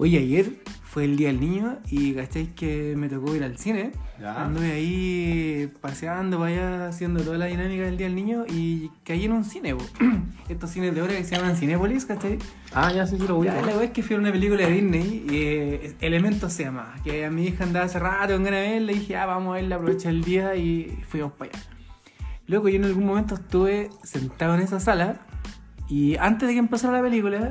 Oye, ayer fue el Día del Niño y ¿cacháis que me tocó ir al cine? Ya. Anduve ahí paseando para allá, haciendo toda la dinámica del Día del Niño y caí en un cine, po. Estos cines de ahora que se llaman Cinépolis, ¿cachai? Ah, ya sí, sí lo voy Ya, la es que fui a una película de Disney, y, eh, Elementos se llama, que a mi hija andaba hace rato con ganas de y dije, ah, vamos a verla, aprovecha el día y fuimos para allá. Luego yo en algún momento estuve sentado en esa sala y antes de que empezara la película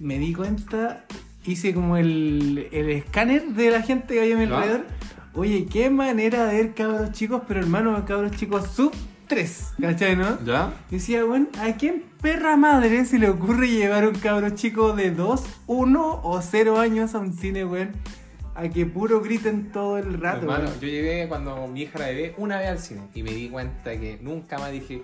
me di cuenta, hice como el, el escáner de la gente que había a mi alrededor. Oye, qué manera de ver cabros chicos, pero hermano, cabros chicos sub 3, ¿cachai, no? ¿Ya? Decía, bueno, ¿a quién perra madre se le ocurre llevar un cabro chico de 2, 1 o 0 años a un cine, weón? A que puro griten todo el rato, Hermano, weón? yo llegué cuando mi hija era bebé una vez al cine y me di cuenta que nunca más dije,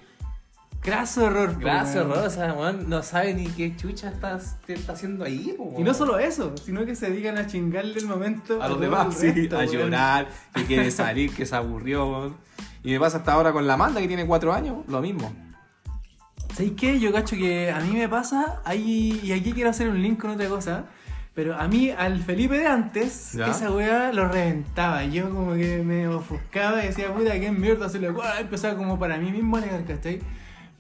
Graso error, po, gracias, weón. Rosa, weón, no sabe ni qué chucha estás, te está haciendo ahí, Y no solo eso, sino que se dedican a chingarle el momento a los demás, sí, resto, a weón. llorar, que quiere salir, que se aburrió, weón. Y me pasa hasta ahora con la Amanda, que tiene cuatro años, lo mismo. ¿Sabéis qué? Yo cacho que a mí me pasa, ahí, y aquí quiero hacer un link con otra cosa, pero a mí, al Felipe de antes, ¿Ya? esa weá lo reventaba. Yo como que me ofuscaba y decía, puta, qué mierda se le ocurre. Empezaba como para mí mismo a alegar, ¿cachai?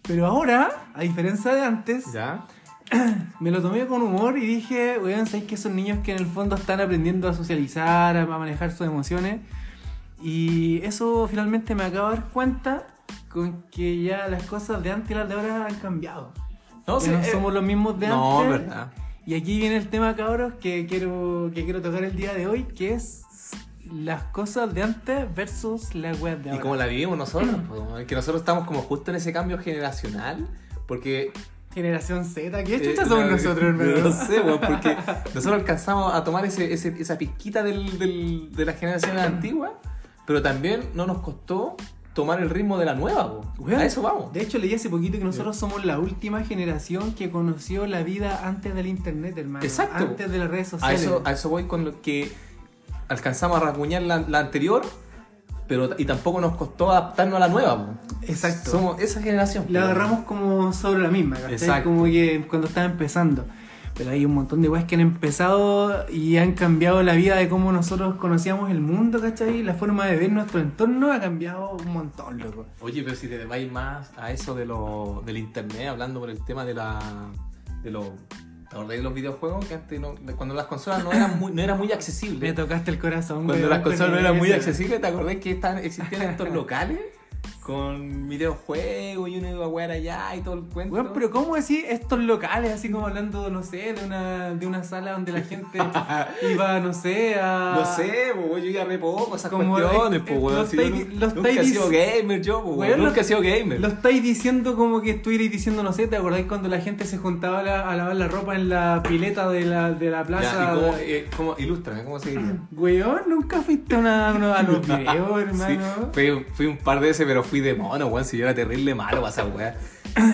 Pero ahora, a diferencia de antes, ¿Ya? me lo tomé con humor y dije, weón, ¿sabéis que son niños que en el fondo están aprendiendo a socializar, a manejar sus emociones? Y eso finalmente me acabo de dar cuenta con que ya las cosas de antes y las de ahora han cambiado. No, sí, no eh, somos los mismos de No, antes. verdad. Y aquí viene el tema, cabros, que quiero, que quiero tocar el día de hoy, que es las cosas de antes versus las weas de Y ahora. como la vivimos nosotros, po, que nosotros estamos como justo en ese cambio generacional, porque Generación Z, ¿qué Eh, chucha somos la- nosotros, hermano? No sé, weón, porque nosotros alcanzamos a tomar ese, ese- esa pizquita del, del- de las generaciones antiguas, pero también no nos costó tomar el ritmo de la nueva. Weón, a eso vamos. De hecho, leí hace poquito que nosotros somos la última generación que conoció la vida antes del internet, hermano. Exacto. Antes de las redes A sociales. eso, a eso voy con lo que alcanzamos a rasguñar la, la anterior, pero y tampoco nos costó adaptarnos a la nueva. Exacto. Somos esa generación. La agarramos como sobre la misma, ¿cachai? Exacto. Como que cuando estaba empezando. Pero hay un montón de weas que han empezado y han cambiado la vida de cómo nosotros conocíamos el mundo, ¿cachai? La forma de ver nuestro entorno ha cambiado un montón, loco. Oye, pero si te vais más a eso de lo, del internet, hablando por el tema de la. de los. ¿Te acordás de los videojuegos? Que antes no- cuando las consolas no eran muy, no era muy Me accesibles. tocaste el corazón, Cuando las con consolas no eran muy accesibles, ¿te acordás que estaban, existían estos locales? Con videojuegos y uno iba a jugar allá y todo el cuento. Weón, pero ¿cómo decir estos locales? Así como hablando, no sé, de una, de una sala donde la gente iba, no sé, a... No sé, po, yo iba re poco esas Como, cuestiones, po, weón. los los nunca he sido gamer yo, po, Weón. Nunca he sido gamer. Lo estáis diciendo como que estuvierais diciendo, no sé, ¿te acordáis cuando la gente se juntaba a, la- a lavar la ropa en la pileta de la, de la Ya, plaza? ¿y cómo, eh, cómo- ilústrame, ¿cómo se diría? Weón, nunca fuiste a, una, una- a los videos, hermano. Sí, fui, fui un par de veces, pero fui de mono, weón. Si yo era terrible malo para esa weá.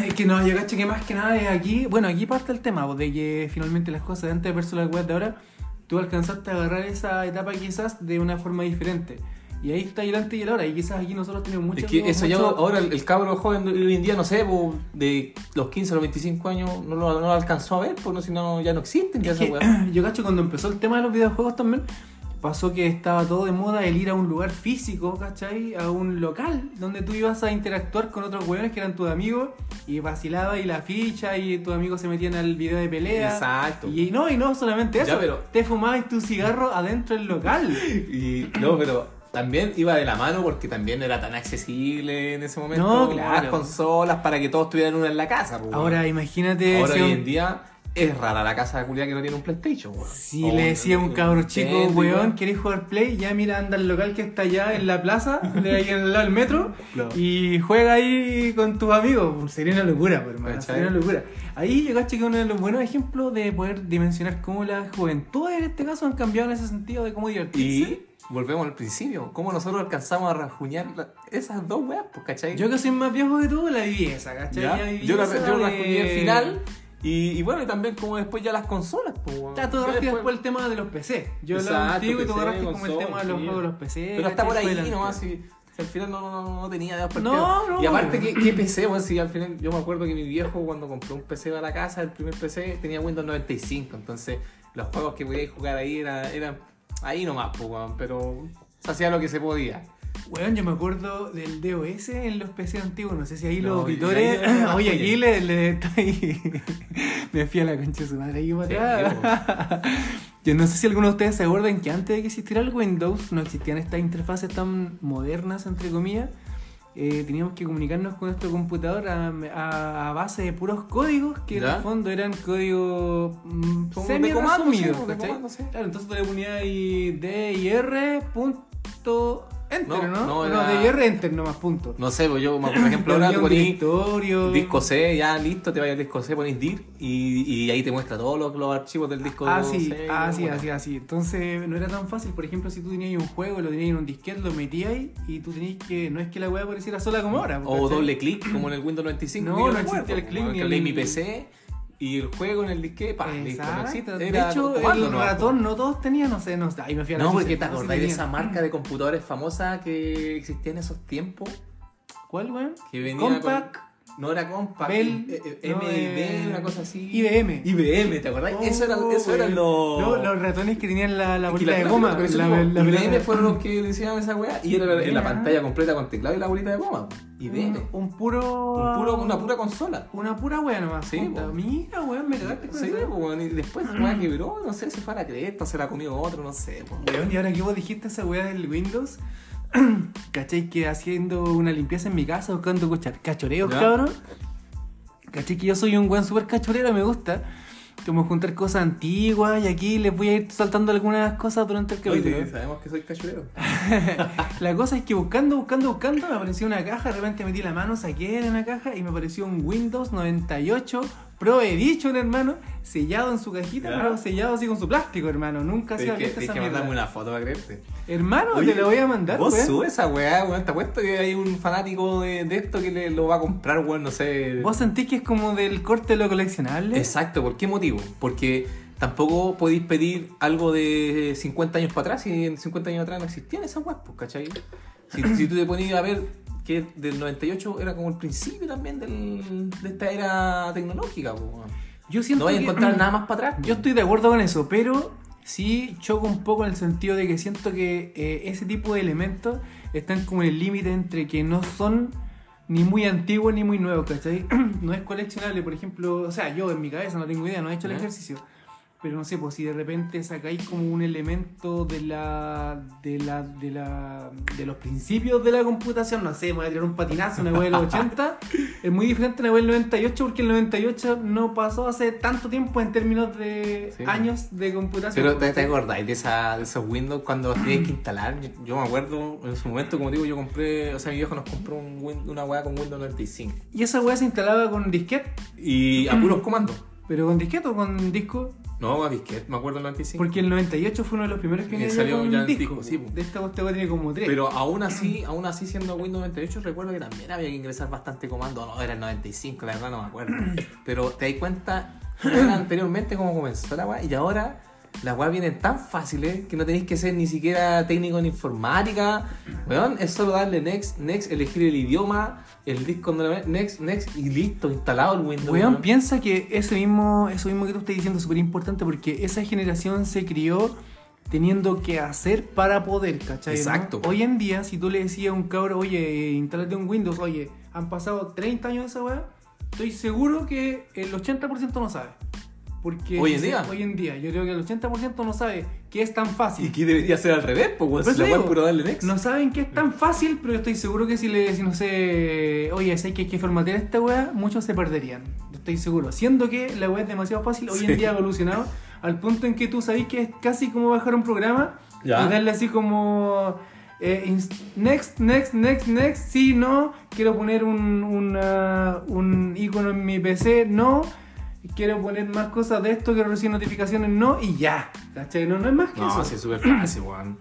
Es que no, yo cacho que más que nada es aquí. Bueno, aquí parte el tema, pues, de que finalmente las cosas de antes versus las weas de ahora, tú alcanzaste a agarrar esa etapa quizás de una forma diferente. Y ahí está el antes y el ahora. Y quizás aquí nosotros tenemos mucho. Es que eso ya mucho- ahora el, el cabro joven hoy en día, no sé, de los 15 a los 25 años no lo, no lo alcanzó a ver, pues no, si no, ya no existen ya Es que, yo cacho cuando empezó el tema de los videojuegos también, pasó que estaba todo de moda el ir a un lugar físico, ¿cachai? A un local donde tú ibas a interactuar con otros weones que eran tus amigos y vacilaba y la ficha y tus amigos se metían al video de pelea. Exacto. Y no, y no solamente Ya, eso, pero- te fumabas tu cigarro adentro del local. Y no, pero también iba de la mano porque también era tan accesible en ese momento. No, claro. Las consolas para que todos tuvieran una en la casa, weón. Ahora imagínate Ahora hoy en día es rara la casa de culia que no tiene un PlayStation, weón. si O le decía a un cabro chico, weón, ¿querés jugar Play? Ya mira, anda al local que está allá en la plaza, de ahí en el lado del metro, Claro. y juega ahí con tus amigos. Sería una locura, hermano. Sería una locura. Ahí yo cacho que uno de los buenos ejemplos de poder dimensionar cómo las juventudes en este caso han cambiado en ese sentido de cómo divertirse. Y volvemos al principio, cómo nosotros alcanzamos a rajuñar la- esas dos weas, pues, ¿cachai? Yo que soy más viejo que tú, la viví esa, ¿cachai? ¿Ya? Ya viví Yo la, yo de- rajuñé al final. Y, y bueno, y también como después ya las consolas, pues. Ya, tú agarraste después el tema de los PC. Yo lo Exacto, contigo y tú agarraste como el tema de los juegos de los PC. Pero está por ahí nomás, si, si al final no, no, no tenía No, partidos. no. Y aparte, ¿qué, qué PC? Bueno, si al final yo me acuerdo que mi viejo cuando compró un PC para la casa, el primer PC tenía Windows 95, entonces los juegos que podíais jugar ahí eran, eran ahí nomás, pues, pero se hacía lo que se podía. Weón, yo me acuerdo del DOS en los PC antiguos. No sé si ahí No, los auditores. ahí Oye, aquí le, le estoy. me fui a la concha de su madre aquí para. Yo no sé si alguno de ustedes se acuerdan que antes de que existiera el Windows no existían estas interfaces tan modernas, entre comillas. Eh, teníamos que comunicarnos con nuestro computador a, a- a base de puros códigos que en el fondo eran códigos mm, semi resumidos, sí. Claro, entonces tú le ponías ahí D y R punto enter, No, ¿no? no, No, era- D y R enter nomás punto. No sé, pues yo, por ejemplo, ahora ponís directorio. disco C, ya listo, te vayas al disco C, ponís dir y, y ahí te muestra todos los, los archivos del disco Ah, sí, C. ah, sí, bueno. así, así. Entonces no era tan fácil. Por ejemplo, si tú tenías un juego, lo tenías en un disquete, lo metías ahí y tú tenías que. No es que la weá apareciera sola como ahora. O doble clic, como en el Windows 95. No, no existía el clic ni el- mi PC y el juego en el disquete, pa, listo, no existe. De Era hecho, el nomás, ratón no todos tenían, no sé, no sé. Ahí me fui a la No, porque te no acordáis de esa marca de computadores famosa que existía en esos tiempos. ¿Cuál, weón? Que venía Compact, con- No era Compact, Bell, eh, eh, no, MIB, eh, una cosa así. IBM. IBM, ¿te acordás? eso era, eso eran Oh, los. Los, los ratones que tenían la, la bolita de la- goma. eso La, como- la IBM fueron los que decían esa weá y era en la pantalla completa con teclado y la bolita de goma. IBM. Un, un puro. Un puro- una pura consola. Una pura wea nomás. Sí, puta. Mira, weón, me cagaste con Sí, eso. weón, y después la weá quebró, no sé si fue a la cresta, se la comió otro, no sé. Weón, y ahora que vos dijiste esa weá del Windows, ¿cachai? Que haciendo una limpieza en mi casa buscando cachoreos, ¿Ya? cabrón. ¿Cachai? Que yo soy un weón súper cachorero, me gusta. Como juntar cosas antiguas y aquí les voy a ir saltando algunas cosas durante el capítulo. Oye, sabemos que soy cachurero. La cosa es que buscando, buscando, buscando, me apareció una caja, de repente metí la mano, saqué de una caja y me apareció un Windows 98 Pro Edition, hermano, sellado en su cajita, pero sellado así con su plástico, hermano. Nunca se había visto esa que mandarme una foto para creerte. Hermano, Oye, te la voy a mandar, Vos subes esa weá, weón. Te apuesto que hay un fanático de, de esto que le, lo va a comprar, weón, no sé. ¿Vos sentís que es como del corte de lo coleccionable? Exacto, ¿por qué motivo? Porque tampoco podéis pedir algo de 50 años para atrás y en 50 años atrás no existían esas weas, pues, ¿cachai? Si, si tú te ponías a ver que del 98 era como el principio también del- de esta era tecnológica. Yo siento No vais a que- encontrar nada más para atrás. Yo estoy de acuerdo con eso, pero sí choco un poco en el sentido de que siento que eh, ese tipo de elementos están como en el límite entre que no son ni muy antiguos ni muy nuevos, ¿cachai? no es coleccionable, por ejemplo, o sea, yo en mi cabeza no tengo idea, no he hecho el ejercicio. Pero no sé, pues si de repente sacáis como un elemento de la, de la, de la, de los principios de la computación, no sé, me voy a tirar un patinazo, una web del 80, es muy diferente a web del 98 porque el 98 no pasó hace tanto tiempo en términos de Sí. años de computación. Pero ¿te, te acordáis de, esa, de esos Windows cuando los tenías que instalar? Yo, yo me acuerdo en su momento, como digo, yo compré, o sea, mi viejo nos compró un Win- una weá con Windows 95. Y esa weá se instalaba con disquete, Y a puros comandos. pero con disquete o con disco, No, a disquete, me acuerdo el 95. porque el 98 fue uno de los primeros que viene salió con ya en disco. disco, sí. De esta weá tiene como tres. Pero aún así, aún así siendo Windows 98, recuerdo que también había que ingresar bastante comando. No, era el 95, la verdad no me acuerdo. Pero te das cuenta anteriormente cómo comenzó la weá y ahora las weas vienen tan fáciles que no tenéis que ser ni siquiera técnico en informática. Weón, es solo darle next, next, elegir el idioma, el disco next, next y listo, instalado el Windows. Weón, piensa que ese mismo, eso mismo que tú estás diciendo es súper importante porque esa generación se crió teniendo que hacer para poder, ¿cachai? no? Exacto. Hoy en día, si tú le decías a un cabro, oye, instálate un Windows, oye, han pasado 30 años de esa weá, estoy seguro que el 80% no sabe. Porque ¿Hoy en día? Hoy en día, yo creo que el 80% no sabe que es tan fácil. ¿Y qué debería ser al revés? Pues, si eso la digo, puro darle next. No saben que es tan fácil, pero estoy seguro que si le si no sé, oye, sé que hay que formatear esta weá, muchos se perderían. Yo estoy seguro. Siendo que la weá es demasiado fácil, hoy Sí. en día ha evolucionado al punto en que tú sabes que es casi como bajar un programa Ya. y darle así como eh, next, next, next, next, sí, no, quiero poner un, una- un icono en mi PC, no. Quiero poner más cosas de esto, quiero recibir notificaciones, no, y ya. ¿Cachai? No, no es más que eso. No, sí, es súper fácil, weón.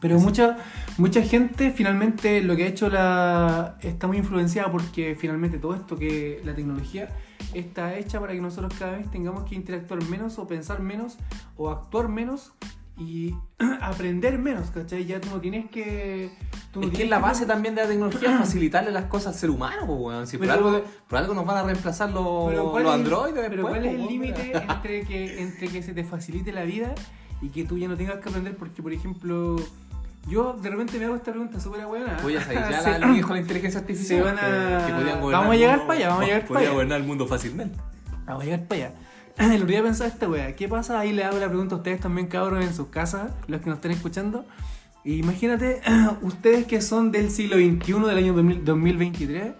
Pero mucha, mucha gente finalmente lo que ha hecho la está muy influenciada porque finalmente todo esto que la tecnología está hecha para que nosotros cada vez tengamos que interactuar menos o pensar menos o actuar menos y aprender menos, ¿cachai? Ya tú no tienes que... Tú no Es que tienes es la base también de la tecnología facilitarle las cosas al ser humano, pues, weón. Si por, Pero- algo, por algo nos van a reemplazar los, Pero ¿cuál los androides Pero después, ¿cuál es el límite entre que, entre que se te facilite la vida y que tú ya no tengas que aprender? Porque, por ejemplo, yo de repente me hago esta pregunta súper buena. Voy a salir ya la viejo la inteligencia artificial. Se van a- que- que podían gobernar Vamos a llegar mundo- para allá, vamos a llegar para allá. gobernar el mundo fácilmente. Vamos a llegar para allá. El otro día pensaba esta wea, ¿qué pasa? Ahí le hago la pregunta a ustedes también, cabros, en sus casas, los que nos estén escuchando. Imagínate, ustedes que son del siglo XXI, del año 2000 2023,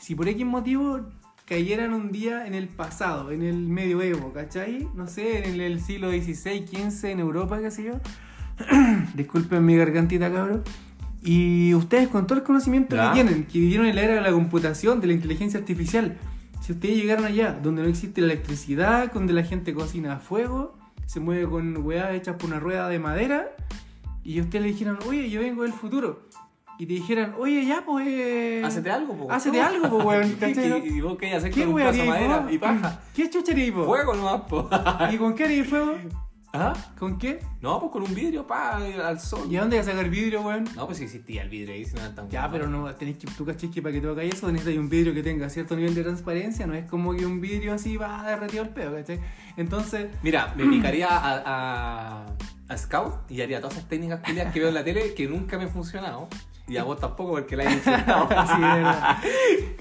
si por X motivo cayeran un día en el pasado, en el medioevo, ¿cachai? No sé, en el siglo XVI, XV, en Europa, qué sé yo. Disculpen mi gargantita, cabros. Y ustedes con todo el conocimiento que tienen, que vivieron en la era de la computación, de la inteligencia artificial, si ustedes llegaron allá, donde no existe la electricidad, donde la gente cocina a fuego, se mueve con weas hechas por una rueda de madera, y ustedes le dijeran, oye, yo vengo del futuro, y te dijeran, oye, ya, pues... eh, Hacete algo, po. Hácete algo, pues, weón, ¿Qué- ¿cachai, no? qué- ¿Y vos qué hacer ¿Qué con un haríais madera y paja? ¿Qué chucha haríais vos? Fuego nomás, po. ¿Y con qué haríais fuego? ¿Ah? ¿Con qué? No, pues con un vidrio, pa, al sol. ¿Y a dónde vas a sacar vidrio, weón? No, pues existía el vidrio ahí, si no era tan Ya, pero no, tenéis que, tú cachis que para que te haga eso necesitas un vidrio que tenga cierto nivel de transparencia, no es como que un vidrio así va derretido el pedo, ¿cachai? Entonces, Mira, me picaría a, a, a Scout y haría todas esas técnicas que veo en la tele que nunca me han funcionado. Y a vos tampoco porque la así de verdad.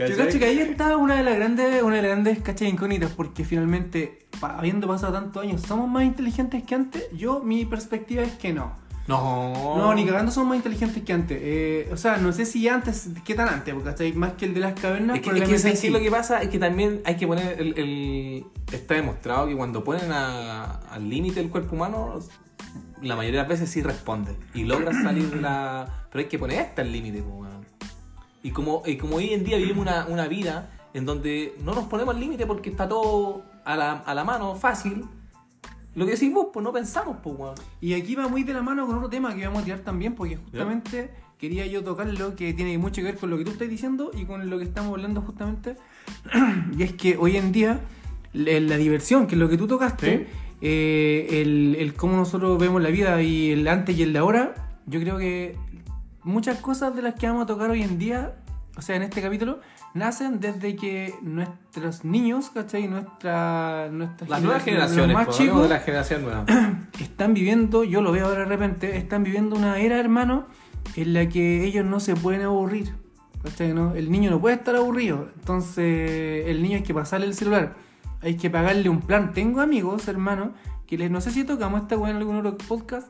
Yo cacho que ahí está una de las grandes, una de las grandes cachas incógnitas, porque finalmente, habiendo pasado tantos años, ¿somos más inteligentes que antes? Yo, mi perspectiva es que no. No. No, ni cagando somos más inteligentes que antes. Eh, o sea, no sé si antes, ¿qué tan antes? Porque hasta más que el de las cavernas, Es que, es que ¿sabes qué? sí. lo que pasa es que también hay que poner el, el- está demostrado que cuando ponen a- al límite el cuerpo humano la mayoría de las veces sí responde y logra salir de la pero hay que poner hasta el límite po, weón. y como y como hoy en día vivimos una, una vida en donde no nos ponemos al límite porque está todo a la, a la mano fácil lo que decís vos pues no pensamos pues weón. Y aquí va muy de la mano con otro tema que vamos a tirar también, porque justamente quería yo tocarlo, que tiene mucho que ver con lo que tú estás diciendo y con lo que estamos hablando justamente. y es que hoy en día la, la diversión, que es lo que tú tocaste, Sí. Eh, el, el cómo nosotros vemos la vida y el antes y el de ahora, yo creo que muchas cosas de las que vamos a tocar hoy en día, o sea, en este capítulo, nacen desde que nuestros niños, ¿cachai? Nuestra, nuestra las generación- nuevas los generaciones más pues, chicos, de la generación nueva están viviendo, yo lo veo ahora de repente, están viviendo una era, hermano, en la que ellos no se pueden aburrir. ¿Cachai? ¿No? El niño no puede estar aburrido. Entonces, el niño hay que pasarle el celular. Hay que pagarle un plan. Tengo amigos, hermano, que les, no sé si tocamos esta weá en algún otro podcast.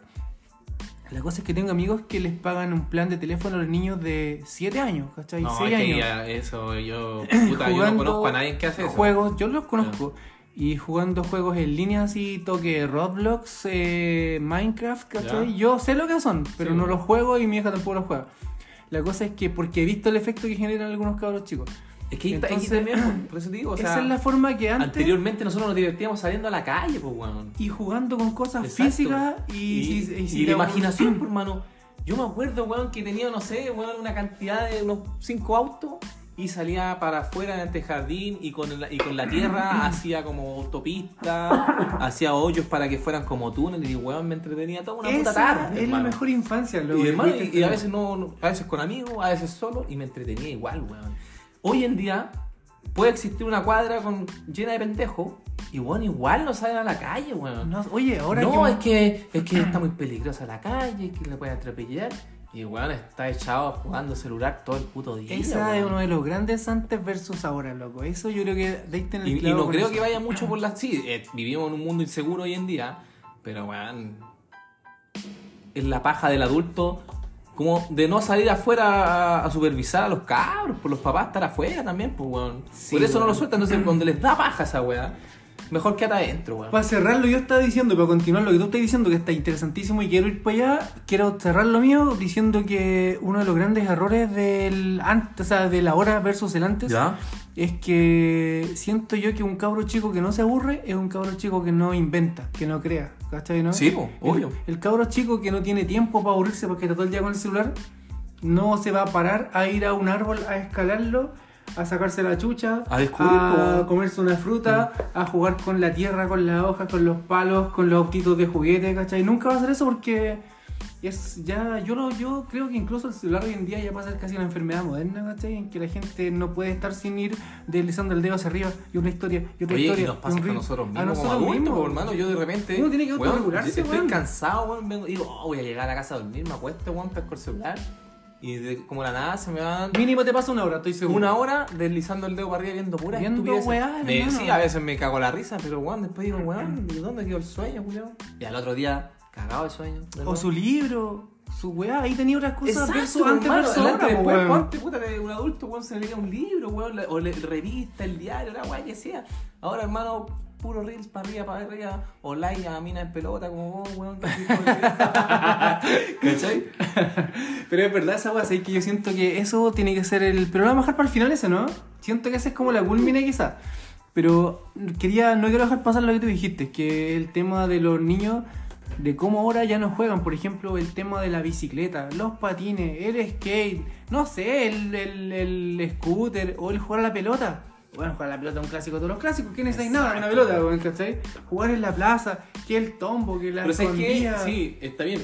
La cosa es que tengo amigos que les pagan un plan de teléfono a los niños de 7 años, ¿cachai? no, 6 es que años. ya eso yo puta, yo no conozco a nadie que hace eso Juegos, yo los conozco. Y jugando juegos en línea así, toque Roblox, eh, Minecraft, ¿cachai? Ya. Yo sé lo que son, pero Sí. no los juego y mi hija tampoco los juega. La cosa es que porque he visto el efecto que generan algunos cabros chicos. Es que está- ahí Entonces, también, por eso te digo, o sea, Esa es la forma que antes anteriormente nosotros nos divertíamos saliendo a la calle, pues, weón. y jugando con cosas Exacto. físicas y, Y, y si la la- imaginación, pues, hermano. Yo me acuerdo, weón, que tenía, no sé, weón, una cantidad de unos cinco autos y salía para afuera en este jardín y con, la, y con la tierra hacía como autopista, hacía hoyos para que fueran como túneles y, weón, me entretenía toda una puta Esa tarde, es la hermano. mejor infancia. lo Y, hermano, y- y a veces no- a veces con amigos, a veces solo, y me entretenía igual, weón. Hoy en día puede existir una cuadra con, llena de pendejos, y bueno, igual no salen a la calle, weón. No, oye, ahora no, que... es que es que está muy peligrosa la calle, que le pueden atropellar. Y weón está echado jugando celular todo el puto día. Esa weón. es uno de los grandes antes versus ahora, loco. Eso yo creo que deiste en el Y, y no creo eso. que vaya mucho por las. Sí, eh, vivimos en un mundo inseguro hoy en día, pero weón. Es la paja del adulto. Como de no salir afuera a, a supervisar a los cabros, por los papás estar afuera también, pues weón. Sí, por eso no lo sueltan, entonces cuando les da paja esa weá, mejor quédate adentro, weón. Para cerrar lo que yo estaba diciendo, para continuar lo que tú estás diciendo, que está interesantísimo y quiero ir para allá, quiero cerrar lo mío diciendo que uno de los grandes errores del antes, o sea, del ahora versus el antes, ¿Ya? es que siento yo que un cabro chico que no se aburre es un cabro chico que no inventa, que no crea, ¿cachai? No? Sí, po, El- obvio. El, cabro chico que no tiene tiempo para aburrirse porque está todo el día con el celular, no se va a parar a ir a un árbol a escalarlo, a sacarse la chucha, A descubrir a comerse una fruta, a jugar con la tierra, con las hojas, con los palos, con los autitos de juguete, ¿cachai? Nunca va a hacer eso porque es ya, yo lo, yo creo que incluso el celular hoy en día ya pasa a ser casi una enfermedad moderna, ¿cachai? En que la gente no puede estar sin ir deslizando el dedo hacia arriba y una historia y otra Oye, historia. y nos pasa a nosotros A mismos como nosotros adultos, mismos. hermano. Yo de repente. Uno tiene que weón, autorregularse, Estoy weón. cansado, weón. Vengo, digo, oh, voy a llegar a la casa a dormir, me acuesto, weón, pesco el celular. Y de, como la nada se me van. Mínimo te pasa una hora, estoy seguro. Una hora deslizando el dedo para arriba viendo pura Viendo weá, Me-. Sí, a veces me cago la risa, pero weón, después digo, weón, ¿de dónde quedó el sueño, Julio? Y al otro día, cagado el sueño. de O su libro, su weá, ahí tenía otras cosas Exacto, antes persona, weón. ponte, puta, de un adulto, weón, se leía un libro, weón, o le, revista, el diario, la weá que sea. Ahora, hermano, puro reels para arriba, para arriba, o like a mina en pelota, como vos, weón, el día. ¿Cachai? Pero es verdad esa weá, que yo siento que eso tiene que ser el. Pero lo vamos a dejar para el final ese, ¿no? Siento que ese es como la culmina quizás. Pero quería, no quiero dejar pasar lo que tú dijiste, que el tema de los niños, de cómo ahora ya no juegan, por ejemplo, el tema de la bicicleta, los patines, el skate, no sé, el, el, el scooter o el jugar a la pelota. Bueno, jugar la pelota es un clásico de todos los clásicos, ¿quién es nada una pelota, ¿cachai? Jugar en la plaza, que el tombo, que la Pero. Sí, está bien.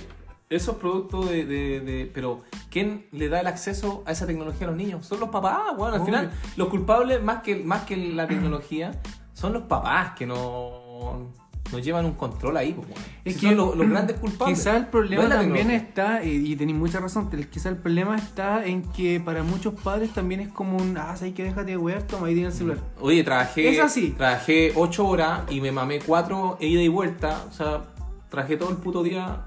Eso es producto de, de, de- Pero, ¿quién le da el acceso a esa tecnología a los niños? Son los papás, bueno, al final, los culpables, más que, más que la tecnología, son los papás que no, no llevan un control ahí, pues, weón. Es Si que son los, los grandes culpables. Quizá el problema No también tecnología. está, y, y tenéis mucha razón, pero quizá el problema está en que para muchos padres también es como un, ah, sabes que déjate de wear, toma ahí tienes el celular. Oye, trabajé. Es así. Trabajé 8 horas y me mamé 4 ida y vuelta. O sea, trabajé todo el puto día.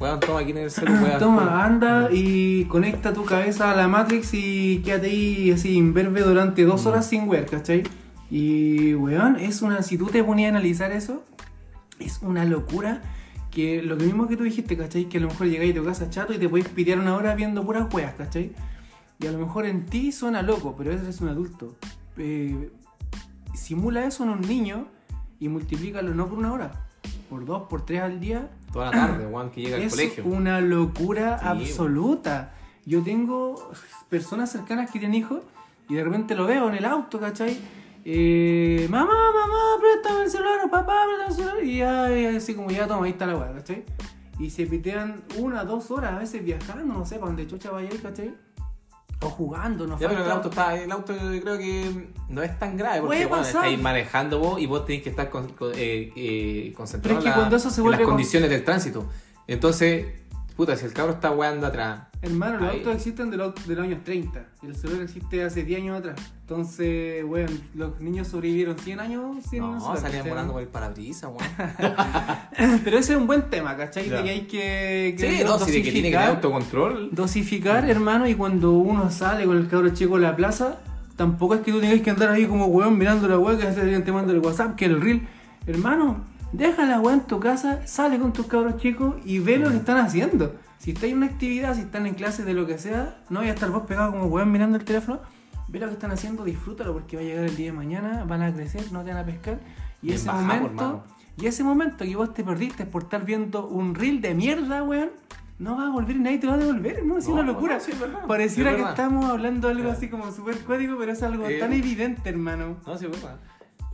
Weón, toma aquí en el celular. weón. Toma, anda y conecta tu cabeza a la Matrix y quédate ahí así imberbe durante dos horas sin wear, ¿cachai? Y, weón, es una, si tú te ponías a analizar eso, es una locura que lo que mismo que tú dijiste, ¿cachai? Que a lo mejor llegáis a tu casa chato y te podéis pitear una hora viendo puras weas, ¿cachai? Y a lo mejor en ti suena loco, pero eres un adulto. Eh, simula eso en un niño y multiplícalo no por una hora, por dos, por tres al día. Toda la tarde, weón, que llega al Es colegio. una locura Sí, absoluta. Yo tengo personas cercanas que tienen hijos y de repente lo veo en el auto, ¿cachai? Eh, mamá, mamá, préstame el celular, o papá, préstame el celular. Y ya, y así como ya toma, ahí está la weá, ¿cachai? Y se pitean una, dos horas a veces viajando, no sé, para donde chucha vaya ¿cachai? O jugando, no Ya, pero el auto está, el auto creo que no es tan grave porque bueno, estáis manejando vos y vos tenés que estar con- con- eh, eh, concentrado es que en la- cuando eso se en las con- condiciones del tránsito. Entonces, puta, si el cabro está weando atrás, Hermano, los Ahí. autos existen de los, de los años 30. y El celular existe hace 10 años atrás. Entonces, weón, los niños sobrevivieron 100 años sin no, celular, salían ¿cachai? volando por el parabrisas, weón. Pero ese es un buen tema, ¿cachai? Ya. De que hay que, que sí, no, sí, de que tiene que tener dosificar, autocontrol. dosificar, hermano, y cuando uno sale con el cabro chico a la plaza, tampoco es que tú tengas que andar ahí como weón mirando la weá que se te manda el WhatsApp, que el reel. Hermano, deja la weá en tu casa, sale con tus cabros chicos y ve lo que están haciendo. Si estáis en una actividad, si están en clases de lo que sea, no voy a estar vos pegado como weón mirando el teléfono. Ve lo que están haciendo, disfrútalo porque va a llegar el día de mañana, van a crecer, no te van a pescar. Y Bien ese momento, y ese momento que vos te perdiste por estar viendo un reel de mierda, weón, no va a volver y nadie te va a devolver, hermano. Es No, una no, locura. no, sí, es. Pareciera Es que estamos hablando de algo así como súper código, pero es algo Eh. tan evidente, hermano. No, sí, verdad.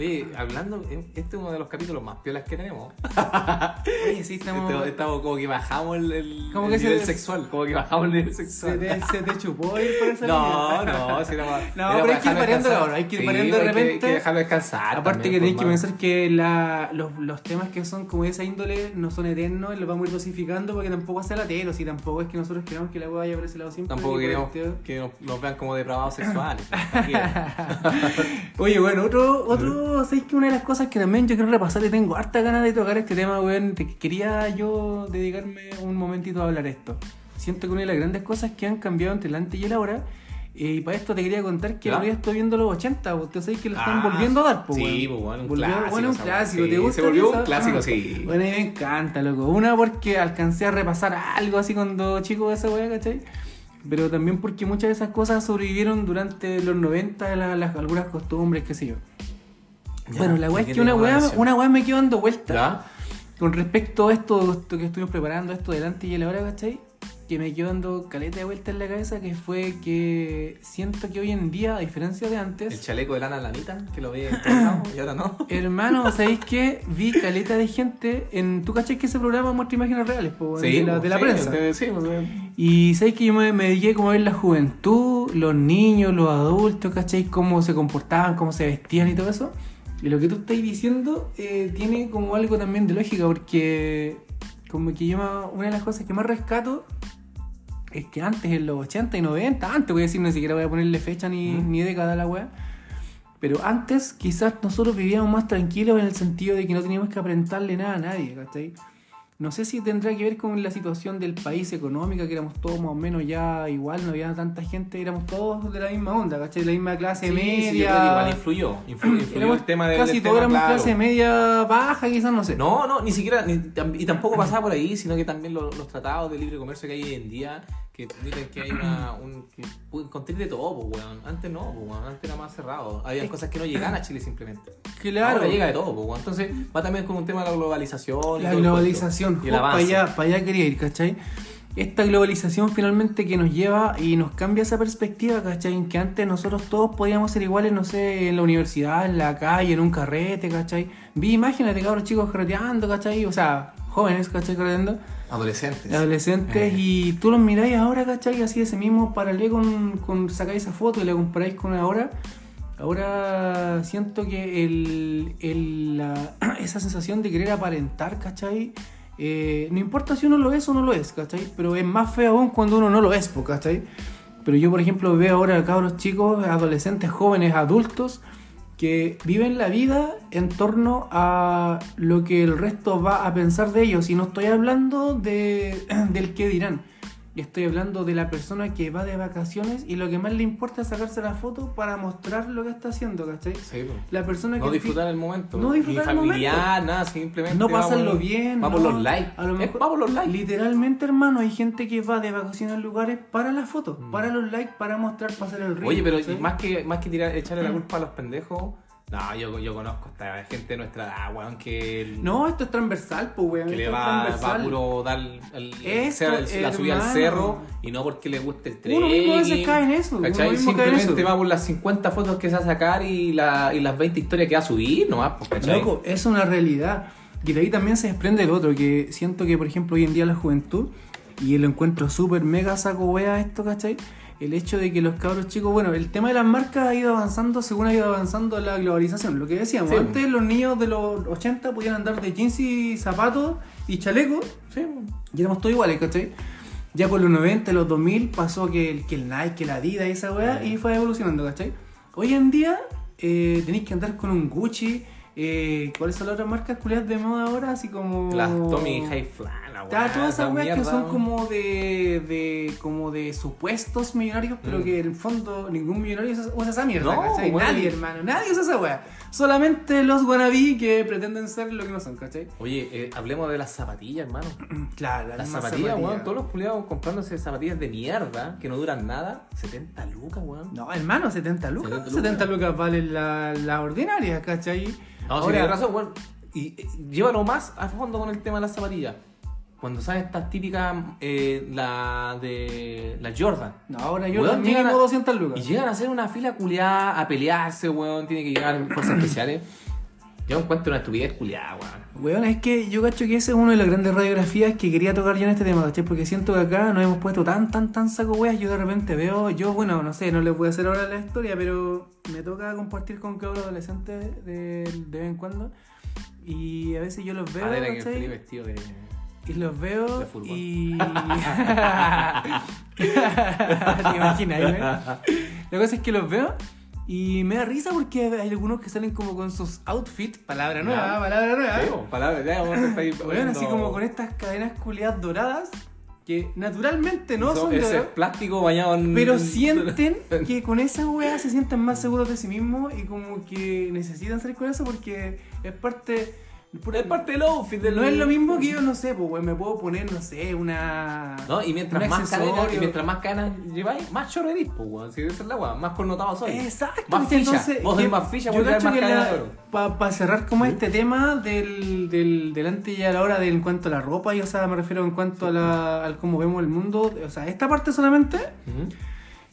Oye, hablando, eh, este es uno de los capítulos más piolas que tenemos. Oye, sí, estamos. Estamos, estamos como que bajamos el, el, Como el que se- nivel sexual. Como que bajamos el nivel Se sexual. te, se te chupó ir por esa No, no, si para- No, pero hay que ir descansar. cabrón, hay que ir Sí, variando de repente. Hay que dejarlo descansar. Aparte también, que tenéis que pensar que la, los, los temas que son como de esa índole no son eternos y los vamos a ir dosificando porque tampoco sea latero, si tampoco es que nosotros queramos que la hueá vaya por ese lado siempre. Tampoco queremos este- que nos, nos vean como depravados sexuales. Oye, bueno, otro, otro, ¿sabéis que una de las cosas que también yo quiero repasar y tengo harta ganas de tocar este tema, weón? te- Quería yo dedicarme un momentito a hablar esto. Siento que una de las grandes cosas que han cambiado entre el antes y el ahora, eh, y para esto te quería contar que ¿Ya? ahora estoy viendo los 80, usted sabéis que lo están Ah, volviendo a dar, pues, sí, pues, bueno, un Volvió- clásico Bueno, un clásico, ¿te gusta? se volvió un clásico, Ah, sí. Bueno, a mí me encanta, loco. Una porque alcancé a repasar algo así cuando chico de esa weá, ¿cachai? Pero también porque muchas de esas cosas sobrevivieron durante los 90, la- las, algunas costumbres, qué sé yo. Ya, bueno, la weá ¿qué es que una weá, una weá me quedó dando vuelta ¿Ya? con respecto a esto, esto que estuvimos preparando, esto delante y el ahora, ¿cachai? que me quedó dando caleta de vuelta en la cabeza, que fue que siento que hoy en día, a diferencia de El antes, chaleco de lana lanita, que lo veía y ahora no. hermano, ¿sabéis qué? Vi caleta de gente en... ¿Tú cachai que ese programa muestra imágenes reales po, de la, de la sí, prensa? sí, sí, pues, eh. Y sabéis que yo me, me dediqué como a ver la juventud, los niños, los adultos, ¿cachai? Cómo se comportaban, cómo se vestían y todo eso. Y lo que tú estás diciendo eh, tiene como algo también de lógica, porque como que yo me- una de las cosas que más rescato es que antes, en los 80 y 90, antes voy a decir, ni siquiera voy a ponerle fecha ni, Mm. ni década a la wea. Pero antes quizás nosotros vivíamos más tranquilos en el sentido de que no teníamos que aparentarle nada a nadie, ¿cachai? No sé si tendrá que ver con la situación del país económica, que éramos todos más o menos ya igual, no había tanta gente, éramos todos de la misma onda, ¿cachai? De la misma clase Sí, media. sí, yo creo que igual influyó. Influyó, influyó Éramos el tema de, casi todos éramos claro. clase media baja, quizás, no sé. No, no, ni siquiera, ni y tampoco pasaba por ahí, sino que también lo- los tratados de libre comercio que hay hoy en día, que que hay una, un, que encontrar de todo, pues, weón. Antes no, pues, weón. Antes era más cerrado. Había Es- cosas que no llegaban a Chile simplemente. Claro. Ahora llega de todo, pues, weón. Entonces va también con un tema de la globalización. y La el globalización, y el para avance. allá, para allá quería ir, ¿cachai? Esta globalización finalmente que nos lleva y nos cambia esa perspectiva, ¿cachai? En que antes nosotros todos podíamos ser iguales, no sé, en la universidad, en la calle, en un carrete, ¿cachai? Vi imágenes de cabros chicos carreteando, ¿cachai? O sea, jóvenes, ¿cachai? Carreteando, Adolescentes. adolescentes, Eh. y tú los miráis ahora, ¿cachai? Así ese mismo paralelo con, con sacáis esa foto y la comparáis con ahora. Ahora siento que el, el- la- esa sensación de querer aparentar, ¿cachai? Eh, no importa si uno lo es o no lo es, ¿cachai? Pero es más feo aún cuando uno no lo es, ¿cachai? Pero yo, por ejemplo, veo ahora cabros chicos, adolescentes, jóvenes, adultos, que viven la vida en torno a lo que el resto va a pensar de ellos. Y no estoy hablando de, del qué dirán. Estoy hablando de la persona que va de vacaciones y lo que más le importa es sacarse la foto para mostrar lo que está haciendo, ¿cachai? Sí, pues. La persona No que disfrutar el momento. No disfrutar Ni el momento. familiar, nada, simplemente. no pasarlo bien. Va por no. los likes. A lo Es- mejor, va por los likes. Literalmente, hermano, hay gente que va de vacaciones a lugares para las fotos, Mm. para los likes, para mostrar, hacer el río. Oye, pero ¿cachai? más que, más que tirar, echarle la culpa a los pendejos, no, yo, yo conozco a esta gente de nuestra edad, weón, que, No, esto es transversal, pues, weón. que le va, va transversal. puro dar el, Esto, el- la subida al cerro y no porque le guste el tren. Uno mismo a veces cae en eso, ¿Cachai? en Simplemente eso. va por las 50 fotos que se va a sacar y, la, y las 20 historias que va a subir, nomás, pues, ¿cachai? Loco, es una realidad. Y de ahí también se desprende el otro, que siento que, por ejemplo, hoy en día la juventud, y lo encuentro súper mega saco wea esto, ¿cachai? El hecho de que los cabros chicos, bueno, el tema de las marcas ha ido avanzando según ha ido avanzando la globalización. Lo que decíamos, Sí. antes los niños de los 80 podían andar de jeans y zapatos y chalecos, Sí, y éramos todos iguales, ¿cachai? Ya por los 90, los 2000 pasó que el, que el Nike, que la Adidas y esa weá, Sí. y fue evolucionando, ¿cachai? Hoy en día eh, tenéis que andar con un Gucci. Eh, ¿Cuáles son las otras marcas culiadas de moda ahora? Así como. Las Tommy High Flan, la weá, todas esas esa weas que son como de, de como de supuestos millonarios, pero Mm. que en el fondo ningún millonario usa esa mierda, No, ¿cachai? Nadie, hermano, nadie usa esa wea. Solamente los wannabe que pretenden ser lo que no son, ¿cachai? Oye, eh, hablemos de las zapatillas, hermano. Claro, Las misma zapatillas, zapatilla. weón. Todos los culiados comprándose zapatillas de mierda que no duran nada. 70 lucas, weón. No, hermano, 70 lucas. 70 70 lucas. lucas, valen la, la ordinaria, ¿cachai? No, sí, Ahora, tienes razón, weón. Y eh, llévalo más a fondo con el tema de las zapatillas. Cuando salen estas típicas, eh, la de la Jordan. no, ahora Weón, mínimo llegan a- 200 lucas. Y llegan a hacer una fila culiada, a pelearse, weón. Tiene que llegar fuerzas especiales. Yo encuentro una estupidez culiada, weón. Weón, es que yo cacho que ese es una de las grandes radiografías que quería tocar yo en este tema, ¿cachai? Porque siento que acá nos hemos puesto tan, tan, tan saco weas. Yo de repente veo, yo, bueno, no sé, no les voy a hacer ahora la historia, pero me toca compartir con cabros adolescentes de, de vez en cuando. Y a veces yo los veo, Ah, era que el ¿cachai? Felipe vestido de. Y los veo De y. ¿Te imaginas, güey? La cosa es que los veo y me da risa porque hay algunos que salen como con sus outfits, palabra nueva, palabra nueva. Sí, palabra, ya vamos a estar ahí Weón, así como con estas cadenas culiadas doradas que naturalmente no son de ese plástico bañado en. pero en- sienten que con esa weá se sienten más seguros de sí mismos y como que necesitan salir con eso porque es parte Es parte del outfit. Del... No es lo mismo que yo, no sé, pues, me puedo poner, no sé, una. No, y mientras un más cadenas, y mientras más cadenas lleváis, más chorro eres, pues, weón. Si esa es la más connotado soy. Exacto, Más. Entonces, Vos más ficha, yo más que cadena la- de oro. pa- pa cerrar como este tema del, del, del antes y a la hora de, en cuanto a la ropa, y o sea, me refiero en cuanto a la, al cómo vemos el mundo, o sea, esta parte solamente,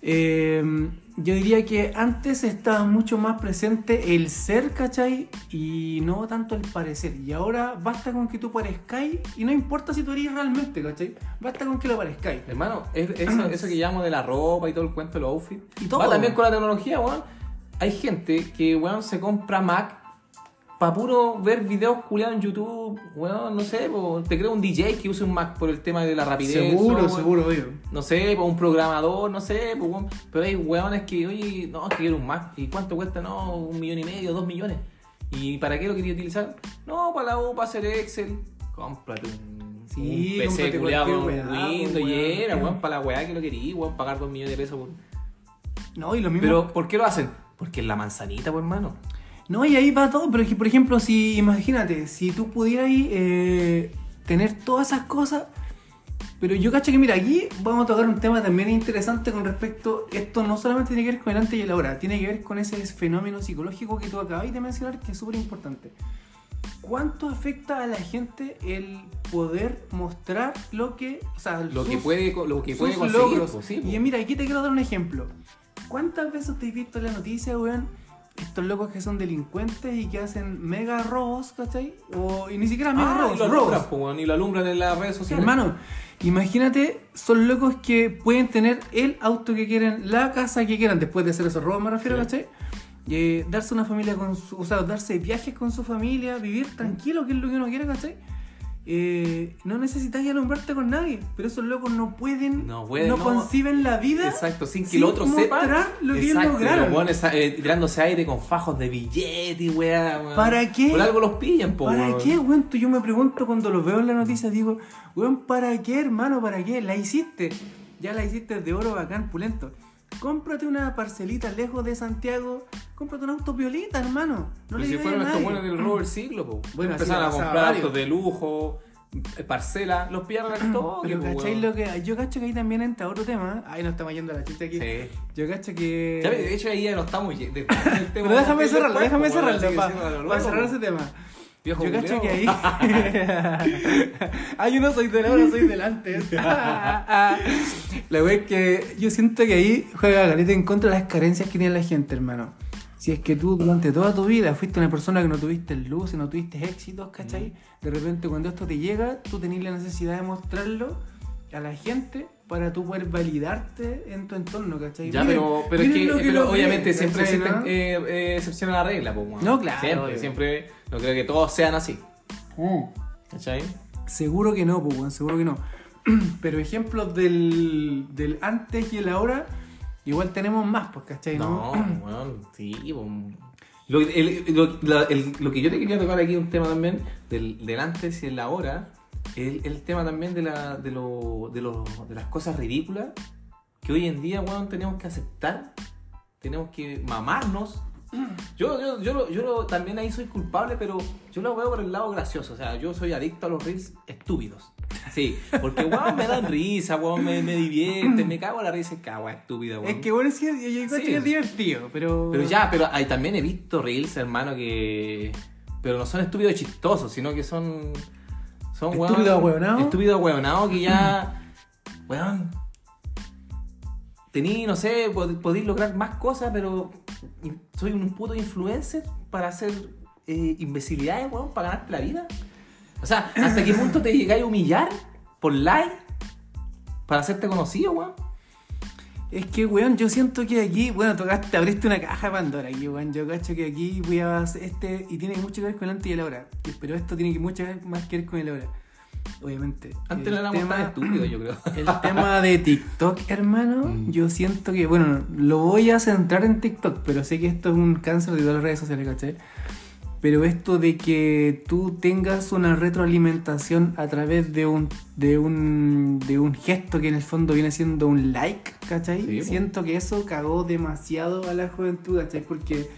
eh, yo diría que antes estaba mucho más presente el ser, ¿cachai? Y no tanto el parecer. Y ahora basta con que tú parezcáis, y no importa si tú eres realmente, ¿cachai? Basta con que lo parezcáis. Hermano, es- eso, eso que llamo de la ropa y todo el cuento de los outfits. Y todo. Va también con la tecnología, weón. Hay gente que, weón, se compra Mac para puro ver videos culiados en YouTube, weón, no sé, po, te creo un DJ que use un Mac por el tema de la rapidez. Seguro, seguro, obvio. No sé, po, un programador, no sé, po, pero hay weones que, oye, no, que quiero un Mac. ¿Y cuánto cuesta? No, un millón y medio, dos millones. ¿Y para qué lo quería utilizar? No, para la U, para hacer Excel. Cómprate un, Sí, un PC culiado weá, Windows y era, weón, para la weá que lo quería, weón, pagar dos millones de pesos. por- No, y lo mismo. Pero, ¿por qué lo hacen? Porque es la manzanita, pues, hermano. No, y ahí va todo, pero es que, por ejemplo, si, imagínate, si tú pudieras eh, tener todas esas cosas, pero yo cacho que, mira, aquí vamos a tocar un tema también interesante con respecto, esto no solamente tiene que ver con el antes y el ahora, tiene que ver con ese fenómeno psicológico que tú acabáis de mencionar, que es súper importante. ¿Cuánto afecta a la gente el poder mostrar lo que, o sea, Lo sus- que puede, lo que puede conseguir, logros. pues, sí, y mira, aquí te quiero dar un ejemplo. ¿Cuántas veces te has visto en la noticia, weón? Estos locos que son delincuentes y que hacen mega robos, ¿cachai? O, y ni siquiera mega Ah, robos, y lo alumbran, y lo alumbran en las redes sociales. Hermano, imagínate, son locos que pueden tener el auto que quieren, la casa que quieran, después de hacer esos robos, me refiero, Sí. ¿cachai? Y, eh, darse una familia con su, o sea, darse viajes con su familia, vivir tranquilo, que es lo que uno quiere, ¿cachai? Eh, no necesitas ya alumbrarte con nadie, pero esos locos no pueden, No pueden, no. conciben la vida Exacto, sin que sin el otro sepa. lo que ellos Exacto, lograron. eh, tirándose aire con fajos de billete weá. ¿Para qué? Por algo los pillan, po, ¿Para weón. qué, weón? Yo me pregunto cuando los veo en la noticia, digo, weón, ¿para qué, hermano? ¿Para qué? La hiciste. Ya la hiciste de oro bacán, pulento. Cómprate una parcelita lejos de Santiago. Cómprate un auto violita, hermano. No Pero le si fueron estos buenos del robo del siglo, po. Bueno, Empezaron a comprar autos de lujo, eh, parcela, los pillaron al toque, Pero po, ¿cachai weón. lo que.? Yo cacho que ahí también entra otro tema. Ahí nos estamos yendo a la chucha aquí. Sí. Yo cacho que. Ya, de hecho, ahí ya no estamos. Pero déjame cerrarlo, déjame cerrarlo para cerrar ese tema. Viejo Yo cacho que ahí. ah, yo no soy del ahora, soy del antes. La wea es que yo siento que ahí juega Galeta en contra de las carencias que tiene la gente, hermano. Si es que tú durante toda tu vida fuiste una persona que no tuviste luz, no tuviste éxitos, ¿cachai? De repente cuando esto te llega, tú tenés la necesidad de mostrarlo a la gente para tú poder validarte en tu entorno, ¿cachai? Ya, Miren, pero, pero es que, pero obviamente siempre ¿cachai, existen no? eh, eh, excepciones a la regla, weón. No, claro, Siempre, obvio. siempre. No creo que todos sean así. Mm. ¿Cachai? Seguro que no, pues, seguro que no. Pero ejemplos del, del antes y el ahora, igual tenemos más, pues, ¿cachai? No, weón, sí, po. Lo, el- lo- la- el- lo que yo te quería tocar aquí, un tema también, del, del antes y el ahora, el, el tema también de, la, de, lo, de, lo- de las cosas ridículas que hoy en día, weón, tenemos que aceptar, tenemos que mamarnos. Yo, yo, yo, lo- yo lo- también ahí soy culpable, pero yo lo veo por el lado gracioso. O sea, yo soy adicto a los reels estúpidos. Sí, porque weón me dan risa, weón me, me divierten, me cago en la risa cago, estúpida, weón. Es que bueno, sí, yo, encuentro Sí. que es divertido, pero. Pero ya, pero ahí también he visto reels, hermano, que. Pero no son estúpidos y chistosos, sino que son. Son weón- Estúpido ahueonado. Estúpido ahueonado que ya. Weón. Tení, no sé, pod- podéis lograr más cosas, pero. Soy un puto influencer para hacer eh, imbecilidades, weón, para ganarte la vida. O sea, ¿hasta qué punto te llegáis a humillar por like? Para hacerte conocido, weón. Es que, weón, yo siento que aquí, bueno, tocaste, abriste una caja de Pandora aquí, weón. Yo cacho que aquí voy a hacer este, y tiene mucho que ver con el antes y el ahora. Pero esto tiene que mucho más que ver con el ahora. Obviamente. Antes El no éramos tan estúpidos, yo creo. El tema de TikTok, hermano, Mm. yo siento que, bueno, lo voy a centrar en TikTok, pero sé que esto es un cáncer de todas las redes sociales, ¿cachai? Pero esto de que tú tengas una retroalimentación a través de un, de un, de un gesto que en el fondo viene siendo un like, ¿cachai? Sí. Siento que eso cagó demasiado a la juventud, ¿cachai? Porque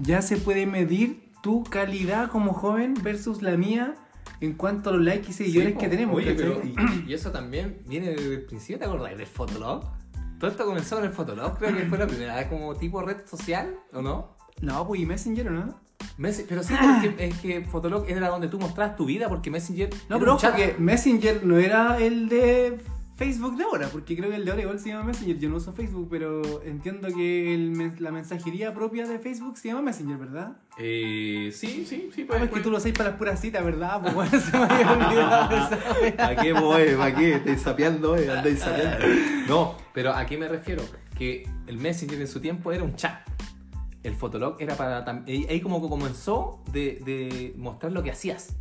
ya se puede medir tu calidad como joven versus la mía en cuanto a los likes y seguidores Sí, que tenemos. Oye, pero y, y eso también viene desde el principio, ¿te acordás del Fotolog? Todo esto comenzó con el Fotolog, creo que fue la primera vez como tipo red social, ¿o no? No, pues y Messenger, ¿o ¿no? Pero sí, porque es que Fotolog era donde tú mostrabas tu vida, porque Messenger. No, pero ojo que Messenger no era el de Facebook de ahora, porque creo que el de ahora igual se llama Messenger. Yo no uso Facebook, pero entiendo que el la mensajería propia de Facebook se llama Messenger, ¿verdad? Eh, sí, sí, sí, Ah, es que tú lo sabes para las puras citas, ¿verdad? Pues bueno, se me había olvidado esa wea. ¿Para qué, boy? ¿Para qué? Estáis sapeando, eh? Andáis sapeando. No, pero ¿a qué me refiero? Que el Messenger en su tiempo era un chat. El Fotolog era para... Ahí como que comenzó de, de mostrar lo que hacías.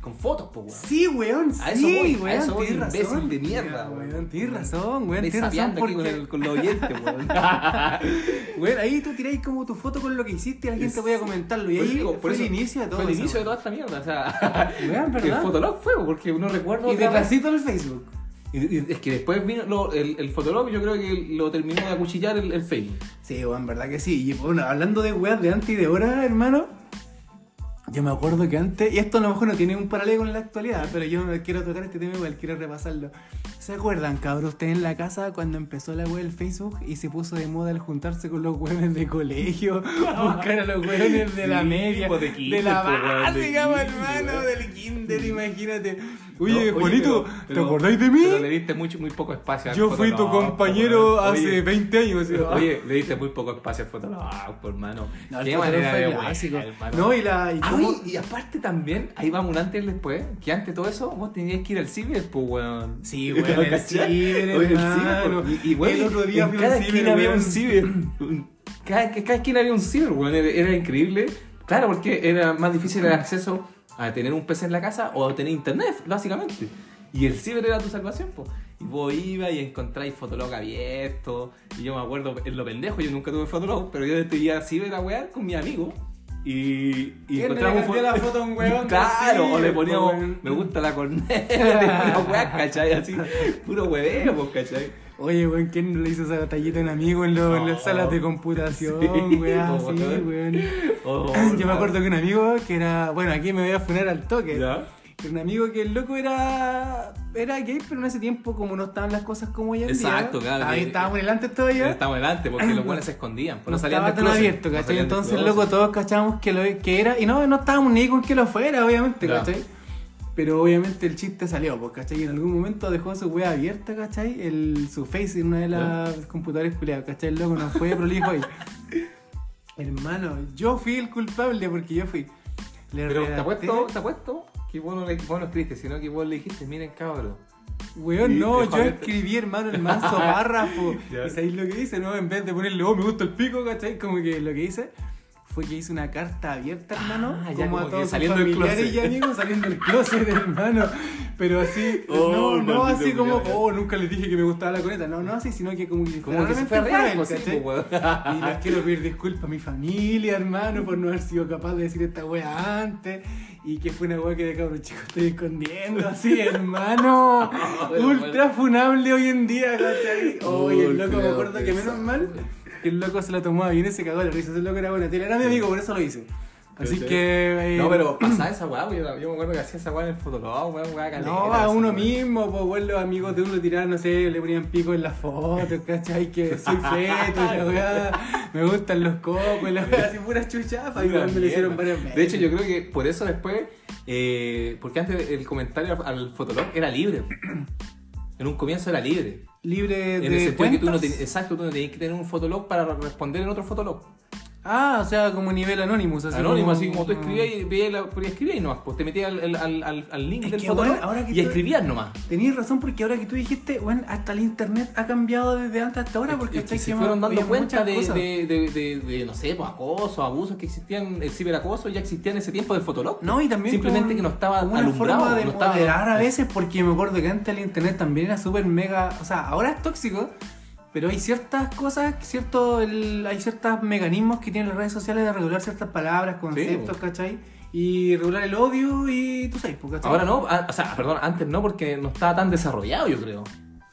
Con fotos, pues, weón. Sí, weón, A eso sí, voy, a weón, eso voy, tienes imbécil razón. de mierda, weón. weón. Tienes razón, weón, tienes razón aquí con, el, con los oyentes, weón. Weón, ahí tú tiráis como tu foto con lo que hiciste y la gente voy a comentarlo. Y Por ahí eso digo, fue por eso el inicio de todo Fue el eso, inicio de toda esta mierda, o sea... Weón, que el. Fotolog fue, porque no recuerdo... Y otra vez. detrásito el Facebook. Y- y es que después vino lo- el, el Fotolog, yo creo que lo terminó de acuchillar el, el Facebook. Sí, weón, verdad que sí. Y bueno, hablando de weas de antes y de ahora, hermano, yo me acuerdo que antes, y esto a lo mejor no tiene un paralelo con la actualidad, pero yo quiero tocar este tema igual, quiero repasarlo. ¿Se acuerdan, cabrón, ustedes en la casa cuando empezó la web del Facebook y se puso de moda el juntarse con los weones de colegio, buscar a los weones de la Sí, media, pues de de, kinder, la de básica, kinder, hermano, del kinder, imagínate. Oye, No, Juanito, pero- ¿te acordáis de mí? Pero le diste mucho, muy poco espacio al Yo fui tu compañero weón. hace Oye, 20 años. ¿sí? Oye, le diste muy poco espacio al Fotolog, por hermano. No, el Qué manera de clásico. No, y la. Y Ah, y aparte también, ahí vamos un antes y el después, que antes de todo eso, vos tenías que ir al ciber, pues, weón. Sí, weón, el ¿Cachai? ciber, Oye, el ciber, y, y, weón, El otro día en cada esquina había un ciber. Cada, que cada esquina había un ciber, weón, era, era increíble. Claro, porque era más difícil el acceso a tener un PC en la casa o a tener internet, básicamente. Y el ciber era tu salvación, pues. Y vos ibas y encontráis Fotolog abierto. Y yo me acuerdo, en lo pendejo, yo nunca tuve Fotolog, pero yo te iba a ciber a wear con mi amigo. Y, y ¿Quién encontramos le la foto a un weón Claro, o le poníamos, po, weón? me gusta la corneta, weá, ¿cachai? Así, puro hueveo, pues, ¿cachai? Oye, weón, ¿quién no le hizo esa batallita a un amigo en, lo- en las salas de computación, Sí, weón? po, Sí, weón. Oh, Yo me acuerdo que un amigo que era. Bueno, aquí me voy a funar al toque. ¿Ya? Un amigo que el loco era. Era gay, pero en ese tiempo, como no estaban las cosas como hoy en Exacto, día. claro, Ahí estábamos en el antes todavía. Estamos adelante, porque los buenos se escondían, pues, no no salían estaba tan closet, abierto, no ¿cachai? Entonces, loco, todos cachábamos que, lo, que era. Y no, no estábamos ni con que lo fuera, obviamente. ¿cachai? Pero obviamente el chiste salió, pues, ¿cachai? Y en algún momento dejó su wea abierta, ¿cachai? El, su face en una de las computadoras culiadas, ¿cachai? El loco no fue prolijo ahí. Hermano, yo fui el culpable porque yo fui. Le Pero te redacté- apuesto, te apuesto que vos no, le, vos no escribiste, sino que vos le dijiste, miren cabrón. Weón, no, yo escribí, hermano, el manso párrafo. ¿Y sabéis lo que hice? No, en vez de ponerle, oh, me gusta el pico, ¿cachai? Como que lo que hice fue que hice una carta abierta, hermano, Ah, ya, como, como a todos sus saliendo del familiares closet. y amigos saliendo del closet, hermano. Pero así, Oh, no, no así como, oh, nunca les dije que me gustaba la coneta. No, no así, sino que como que Como que se fue real. Y les quiero pedir disculpas a mi familia, hermano, por no haber sido capaz de decir esta wea antes. Y que fue una wea que de cabrón chico estoy escondiendo, así, hermano. Bueno, Ultra funable hoy en día, ¿cachai? Oye, el Uy, loco me acuerdo que menos mal que el loco se lo tomaba bien y se cagó la risa. Ese loco era buena tele. Era mi amigo, por eso lo hice. Así ¿Cachai? que. eh, No, pero pasaba esa weá, yo, yo me acuerdo que hacía esa weá en el Fotolog, weón, weá caleta. No, a uno weón. mismo, pues bueno, los amigos de uno tiraban, no sé, le ponían pico en las fotos, ¿cachai? Que soy feto, y la weá, me gustan los cocos, y la weá, así puras chuchapas, y Pura weón, me lo hicieron mierda. varias veces. De hecho, yo creo que por eso después, eh, porque antes el comentario al Fotolog era libre. En un comienzo era libre. Libre En el de sentido que tú no cuentas. exacto, tú no tenías que tener un Fotolog para responder en otro Fotolog. Ah, o sea, como nivel Anonymous. Así Anónimo, así como tú escribías y veías la, nomás, pues te metías al, al, al, al link Es del que, Fotolog weón, ahora que y tú- escribías nomás. Tenías razón porque ahora que tú dijiste, bueno, hasta el internet ha cambiado desde antes hasta ahora porque Es que se Que fueron dando cuenta de, de, de, de, de, no sé, pues, acoso, abusos que existían, el ciberacoso ya existía en ese tiempo del Fotolog. No, y también Simplemente que no estaba una alumbrado, forma de no estaba- moderar a veces porque me acuerdo que antes el internet también era súper mega, o sea, ahora es tóxico, pero hay ciertas cosas, cierto, el- hay ciertos mecanismos que tienen las redes sociales de regular ciertas palabras, conceptos, ¿cachai? Y regular el odio y tú sabes, pues, ¿cachai? Ahora no, ah, o sea, perdón, antes no porque no estaba tan desarrollado, yo creo.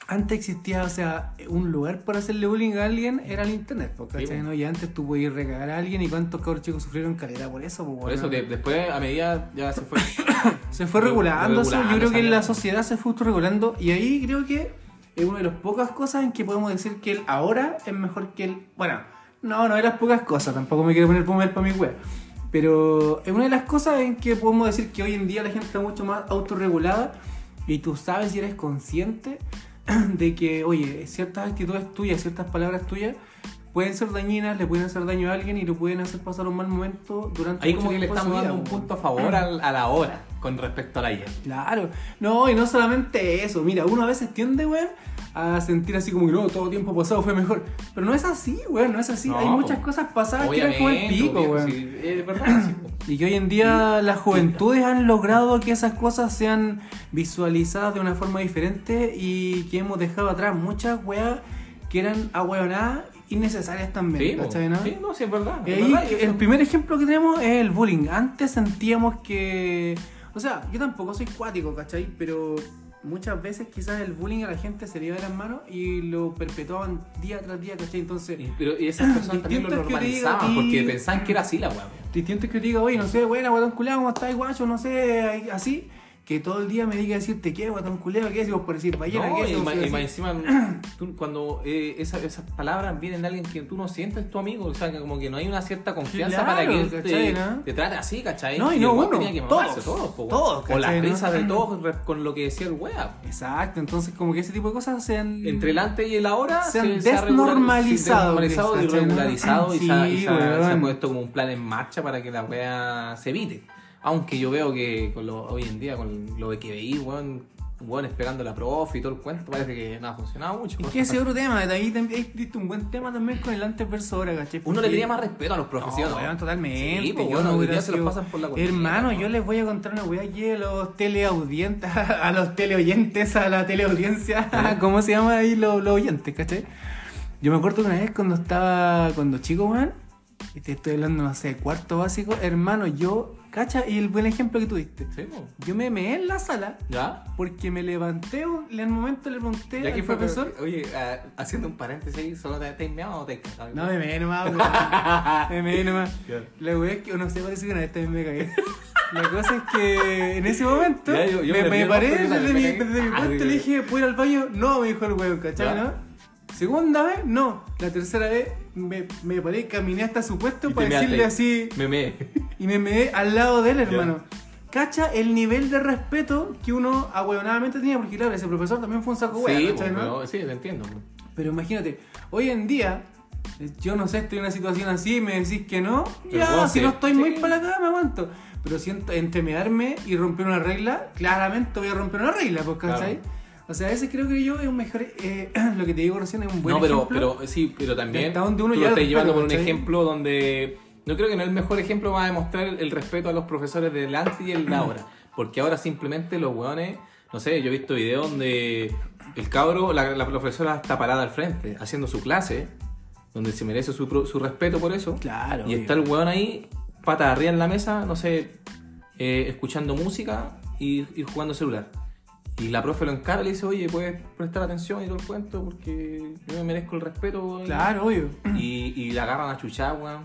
antes existía, o sea, un lugar para hacerle bullying a alguien era el internet, ¿cachai? Sí. Y antes tú podías recagar a alguien y cuántos cabros chicos sufrieron calidad por eso, po, Por weón. eso que después, a medida, ya se fue. Se fue Re- regulando eso, yo regulando creo que la sociedad se fue regulando y ahí creo que es una de las pocas cosas en que podemos decir que el ahora es mejor que el... Bueno, no, no de las pocas cosas, tampoco me quiero poner pomer para mi wea. Pero es una de las cosas en que podemos decir que hoy en día la gente está mucho más autorregulada y tú sabes y eres consciente de que, oye, ciertas actitudes tuyas, ciertas palabras tuyas pueden ser dañinas, le pueden hacer daño a alguien y lo pueden hacer pasar un mal momento durante Ahí mucho como que le estamos dando un punto a favor al- a la hora con respecto al ayer. Claro, no, y no solamente eso, mira, uno a veces tiende, weón, a sentir así como que no, todo tiempo pasado fue mejor. Pero no es así, weón, no es así. No, Hay muchas po. cosas pasadas que eran como el pico, weón. sí, es verdad. sí, po. Y que hoy en día las juventudes han logrado que esas cosas sean visualizadas de una forma diferente y que hemos dejado atrás muchas weas que eran ahueonadas innecesarias también, Sí. ¿cachai, no? sí, no, sí, es verdad. Y es verdad, y el primer ejemplo que tenemos es el bullying. Antes sentíamos que. O sea, yo tampoco soy cuático, ¿cachai? Pero muchas veces quizás el bullying a la gente se le iba de las manos y lo perpetuaban día tras día, ¿cachai? Entonces, Y- Pero y esas personas también lo diga normalizaban a ti- porque pensaban que era así la weá. distinto que yo diga, oye, no sé, buena, guatón culeado, ¿cómo estás, guacho? No sé, así. Que todo el día me diga decirte qué, guatón culeado, qué, vos por decir ballena, No, qué, y, por y más encima, tú, cuando eh, esa- esas palabras vienen de alguien que tú no sientes tu amigo, o sea, que como que no hay una cierta confianza Claro, para que él te, ¿cachai, no? te trate así, ¿cachai? No, y no uno, tenía que mamarse todos, todos, todos, O las risas de todos con lo que decía el wea. Exacto, entonces como que ese tipo de cosas sean. Entre el antes y el ahora Se han ha regular- desnormalizado, sí, desnormalizado y ¿cachai, no? regularizado y se ha- y se ha, se ha puesto como un plan en marcha para que la wea se evite. Aunque yo veo que con lo, hoy en día, con lo que veí, weón, weón esperando la profe y todo el cuento, parece que no ha funcionado mucho. Es que ese otro tema, de ahí diste un buen tema también con el antes versus ahora, ¿cachai? Uno le tenía más respeto a los profesores. No, weón, totalmente. Sí, pues, yo no hoy hubiera día se los sido- pasan por la costilla, Hermano, yo les voy a contar una weá aquí a los teleaudientes, a los teleoyentes, a la teleaudiencia, ¿cómo se llama ahí los, los oyentes, cachai? Yo me acuerdo que una vez cuando estaba, cuando chico, weón, y te estoy hablando, no sé, cuarto básico, hermano, yo, cacha, y el buen ejemplo que tú diste. Sí. Yo me meé en la sala ¿Ya? porque me levanté, en el momento le pregunté al fue, profesor. Oye, ah, haciendo un paréntesis ahí, ¿solo te, te meado o te cagado? No, me meé nomás, weón. Me meé nomás. La wea es que, no sé, parece que una vez también me cagué. La cosa es que en ese momento Ya, yo- yo me, me me paré pero desde mi, desde mi Ah, puesto y le dije, ¿puedo ir al baño? No, me dijo el weón, ¿cachai? ¿no? Segunda vez, no. La tercera vez me, me paré y caminé hasta su puesto Y para decirle measte. así Me me. y me meé al lado de él, hermano. Cacha el nivel de respeto que uno ahueonadamente tenía, porque claro, ese profesor también fue un saco wea, Sí, ¿cachai, pues, no? sí, te entiendo. pues. Pero imagínate, hoy en día, eh, yo no sé, estoy en una situación así, me decís que no, Pero ya, si no estoy Sí. muy para acá, me aguanto. Pero siento, entre mearme y romper una regla, claramente voy a romper una regla, pues, ¿cachai? O sea, ese creo que yo es un mejor, eh, lo que te digo recién es un buen no, pero, ejemplo. pero sí, pero también hasta donde uno tú ya lo estás llevando por un ejemplo donde no creo que no es el mejor ejemplo va a demostrar el, el respeto a los profesores del antes y el de ahora. Porque ahora simplemente los hueones, no sé, yo he visto videos donde el cabro, la, la profesora está parada al frente haciendo su clase, donde se merece su, su respeto por eso. Claro. Y obvio. está el weón ahí, pata arriba en la mesa, no sé, eh, escuchando música y, y jugando celular. Y la profe lo encara y le dice, oye, puedes prestar atención y todo el cuento porque yo me merezco el respeto. weón". Claro, obvio. Y, y la agarran a chuchar, weón.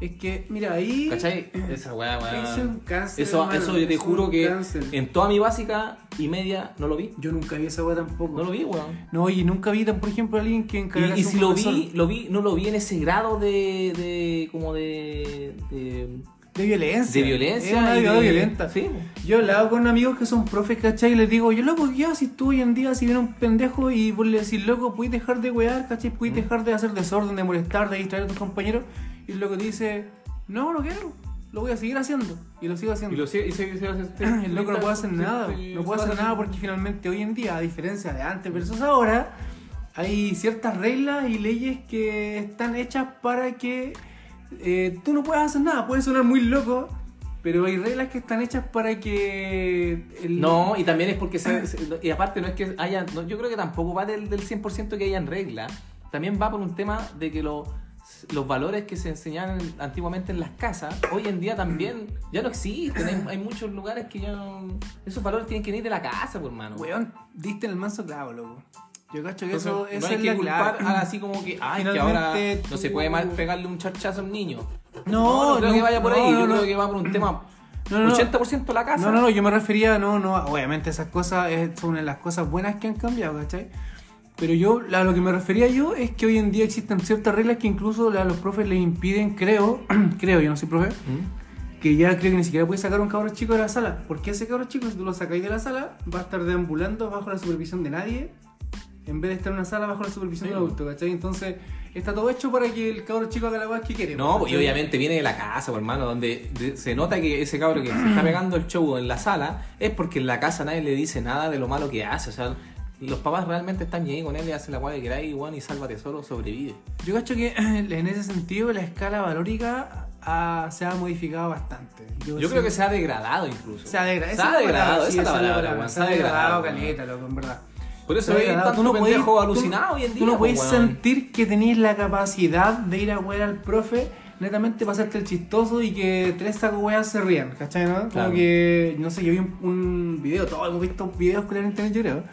Es que, mira, ahí. ¿Cachai? Esa weá, weón. Eso es un cáncer, Eso, hermano, eso yo te juro que cáncer. en toda mi básica y media no lo vi. Yo nunca vi esa weá tampoco. No lo vi, weón. No, y nunca vi, por ejemplo, a alguien que encargara Y, si lo vi, lo vi, no lo vi en ese grado de, de como de, de, De violencia. de violencia. Es una de- violenta. Sí. Yo he hablado con amigos que son profes, ¿cachai? Y les digo, yo loco, ya si tú hoy en día, si viene un pendejo y vos le decís, loco, puedes dejar de wear, ¿cachai? Mm. Puedes dejar de hacer desorden, de molestar, de distraer a tus compañeros. Y el loco te dice, no, no quiero, lo voy a seguir haciendo. Y lo sigo haciendo. Y lo sigue, y se, se- se- el loco no puede hacer nada. No puede hacer nada porque finalmente hoy en día, a diferencia de antes versus ahora, hay ciertas reglas y leyes que están hechas para que eh, tú no puedas hacer nada. Puede sonar muy loco, pero hay reglas que están hechas para que... el- No, y también es porque se- se- y aparte no es que haya, no, yo creo que tampoco va del, del 100% que hayan reglas, también va por un tema de que lo- los valores que se enseñaban antiguamente en las casas, hoy en día también ya no existen, hay, hay muchos lugares que ya no, esos valores tienen que venir de la casa, por hermano. Weón, diste en el manso clavo, loco. Yo cacho que Entonces, eso, no eso hay es que la culpar clave. a así como que, ay, que ahora Finalmente, no se tú- puede mal pegarle un charchazo a un niño. No, no creo no, que vaya por ahí, no, yo no. creo que va por un tema No, no, no. 80% la casa. No, no, no, yo me refería, no, no, obviamente esas cosas es- son una de las cosas buenas que han cambiado, ¿cachai? Pero yo, a lo que me refería yo es que hoy en día existen ciertas reglas que incluso a los profes les impiden, creo, creo, yo no soy profe, ¿Mm? que ya creo que ni siquiera puedes sacar un cabro chico de la sala. Porque ese cabro chico, si tú lo sacáis de la sala, va a estar deambulando bajo la supervisión de nadie, en vez de estar en una sala bajo la supervisión Sí. del adulto, ¿cachai? Entonces, está todo hecho para que el cabro chico haga la cosa que quiere. No, pues, y ¿cachai? obviamente viene de la casa, hermano, donde de- se nota que ese cabro que se está pegando el show en la sala es porque en la casa nadie le dice nada de lo malo que hace. O sea, los papás realmente están bien con él y hacen la guay que queráis, igual y sálvate solo, sobrevive. Yo cacho que en ese sentido la escala valórica ha- se ha modificado bastante. Yo sí- creo que se ha degradado incluso. se ha degradado. Se ha degradado, sí, esa es la palabra, palabra, Se ha degradado caleta, loco, en verdad. Por eso hay tanto Tú no pendejo alucinado hoy en día. Tú no puedes weón. sentir que tenéis la capacidad de ir a wear al profe netamente para hacerte el chistoso y que tres sacos weas se rían, ¿cachai? ¿no? Como Claro. que, no sé, yo vi un, un video, todos hemos visto videos con el internet, yo creo.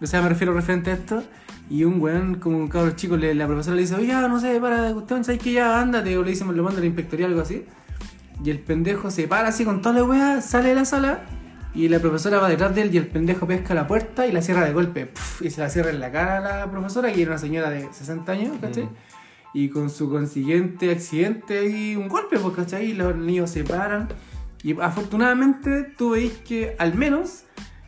O sea, me refiero referente a esto. Y un weón, como un cabro chico, le- la profesora le dice, oye, no sé, para cuestión, ¿sabes que ya ándate? O le dice, lo manda a la inspectoría o algo así. Y el pendejo se para así con toda la wea, sale de la sala. Y la profesora va detrás de él y el pendejo pesca la puerta y la cierra de golpe. puf, y se la cierra en la cara a la profesora, que era una señora de 60 años, ¿cachai? Mm. Y con su consiguiente accidente y un golpe, pues, ¿cachai? Y los niños se paran. Y afortunadamente tú veis que al menos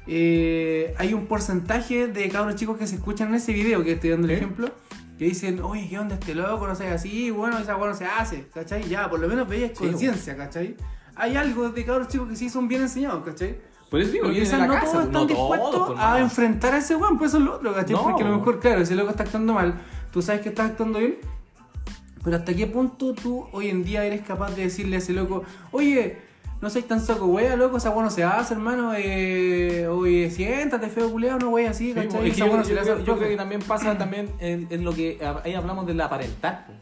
eh, hay un porcentaje de cabros chicos que se escuchan en ese video que estoy dando el ¿Eh? ejemplo. Que dicen, oye, ¿qué onda este loco? No sé, así, bueno, esa weá no se hace, ¿cachai? Ya, por lo menos veis Sí, conciencia, ¿cachai? Hay algo de cabros chicos que sí son bien enseñados, ¿cachai? Por eso digo, de quizás la no casa, todos pues, están dispuestos todos, pues, a no. enfrentar a ese weón, pues eso es lo otro, ¿cachai? No. Porque a lo mejor, claro, ese loco está actuando mal, tú sabes que está actuando bien, pero hasta qué punto tú hoy en día eres capaz de decirle a ese loco, oye, no soy tan saco wea, loco, esa weá no se hace, hermano, eh, oye, siéntate, feo culeado, no wea así, Sí, yo, yo hace creo, yo creo que también pasa también en, en lo que ahí hablamos del aparentar. po.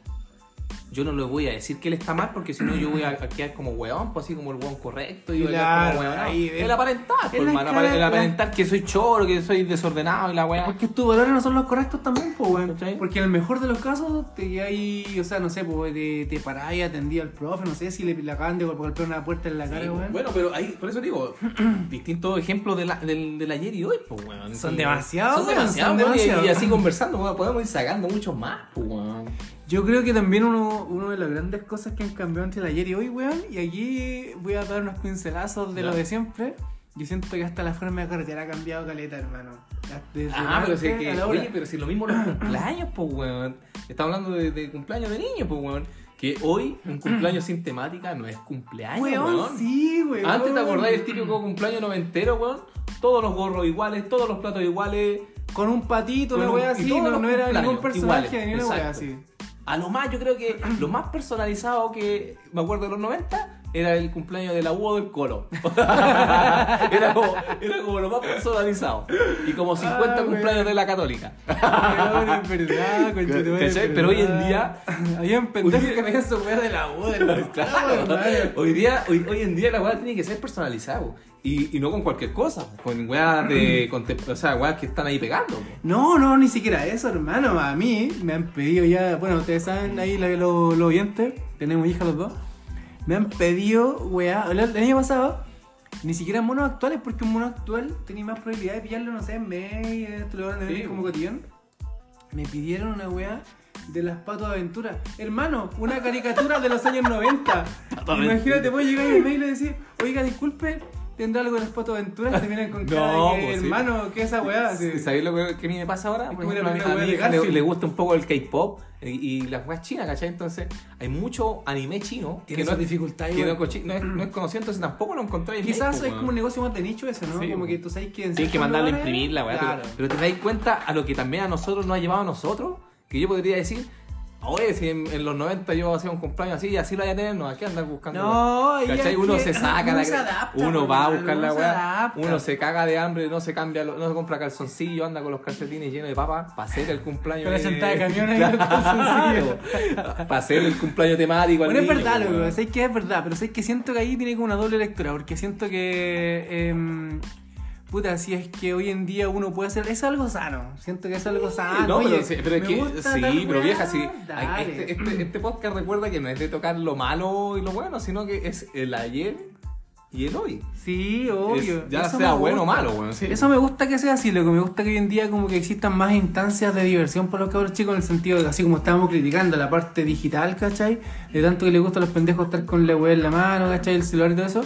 Yo no le voy a decir que él está mal porque si no yo voy a, a quedar como weón, pues así como el weón correcto y Claro, como weón. ahí el aparentar, pues, el aparentar que soy choro, que soy desordenado y la weá. Porque tus valores no son los correctos también, pues, weón. ¿Cachai? Porque en el mejor de los casos, te hay, o sea, no sé, pues, te, te parás y atendí al profe, no sé si le, le acaban de golpear una puerta en la cara, Sí, weón. Bueno, pero ahí, por eso digo, distintos ejemplos de la- del, del ayer y hoy, pues, weón. Son demasiados, Son demasiados, y- demasiados. Y, así conversando, weón, podemos ir sacando muchos más, pues, weón. Yo creo que también uno, uno de las grandes cosas que han cambiado entre el ayer y hoy, weón, y aquí voy a dar unos pincelazos de Ya. lo de siempre. Yo siento que hasta la forma de carretera ha cambiado caleta, hermano. Desde Ah, pero si, que, oye, pero si lo mismo los cumpleaños, pues, weón. Estamos hablando de, de cumpleaños de niños, pues, weón. Que hoy un cumpleaños sin temática no es cumpleaños, weón. Weón, sí, weón. Antes te acordás del típico cumpleaños noventero, weón. Todos los gorros iguales, todos los platos iguales. Con un patito, una y así, no, era ningún personaje iguales, ni una así. A lo más, yo creo que lo más personalizado que me acuerdo de los 90 era el cumpleaños de la U o del Colo. era, como, era como lo más personalizado. Y como 50 Ah, cumpleaños de la Católica. Es verdad, es Pero hoy en verdad. día- Habían pendejos hoy día- que su wea de la U, del Claro, hermano. hoy, día, hoy, hoy en día la weá tiene que ser personalizada. Y, y no con cualquier cosa, con weas de. contem- o sea, weas que están ahí pegando. No, no, ni siquiera eso, hermano. A mí me han pedido ya, bueno, ustedes saben ahí los, los oyentes, tenemos hijas los dos. Me han pedido, weá, el, el año pasado, ni siquiera monos actuales, porque un mono actual tenía más probabilidad de pillarlo, no sé, en May, lo van a ver Sí, como cotillón. Me pidieron una weá de las patos de aventura. Hermano, una caricatura de los años 90. Pato Imagínate, a llegar en el mail y decir, oiga, disculpe, ¿tendrá algo de las patos de aventura? Te con cara No, de que, pues sí. hermano, ¿qué es esa weá? Así. ¿Sabéis lo que, que a mí me pasa ahora? Por ejemplo, a mi, a hija le, le gusta un poco el K-pop y, y las weas chinas, ¿cachai? Entonces, hay mucho anime chino que Tiene no, es- dificultades, que no, no es, no es conocido, entonces tampoco lo encontráis en Quizás es como un negocio más de nicho ese, ¿no? Sí, como que tú sabes que en Tienes que mandarle a imprimir la weá. Claro. Pero, pero te dais cuenta a lo que también a nosotros nos ha llevado a nosotros, que yo podría decir, oye, si en, en los 90 yo hacía un cumpleaños así y así lo voy a tener, no, hay que andar buscando. No, y ¿Cachai? Uno que se saca uno la se adapta, uno va a buscar la weá, uno se caga de hambre, no se cambia, no se compra calzoncillo, anda con los calcetines llenos de papas para hacer el cumpleaños. Con la de- sentada de camión ahí con calzoncillo. Para hacer el cumpleaños temático. al Bueno, es niño, verdad, weón. loco, sé que es verdad, pero sé que siento que ahí tiene como una doble lectura, porque siento que. em, puta, si es que hoy en día uno puede hacer, es algo sano, siento que es algo sano. no, Oye, pero, es que, sí, pero vieja, sí. Este, este, este podcast recuerda que no es de tocar lo malo y lo bueno, sino que es el ayer y el hoy. Sí, obvio. Es- ya Eso sea bueno o malo, bueno, sí. Eso me gusta que sea así, lo que me gusta que hoy en día como que existan más instancias de diversión para los cabros chicos en el sentido de que así como estábamos criticando la parte digital, ¿cachai? De tanto que les gusta a los pendejos estar con la web en la mano, ¿cachai? El celular y todo eso.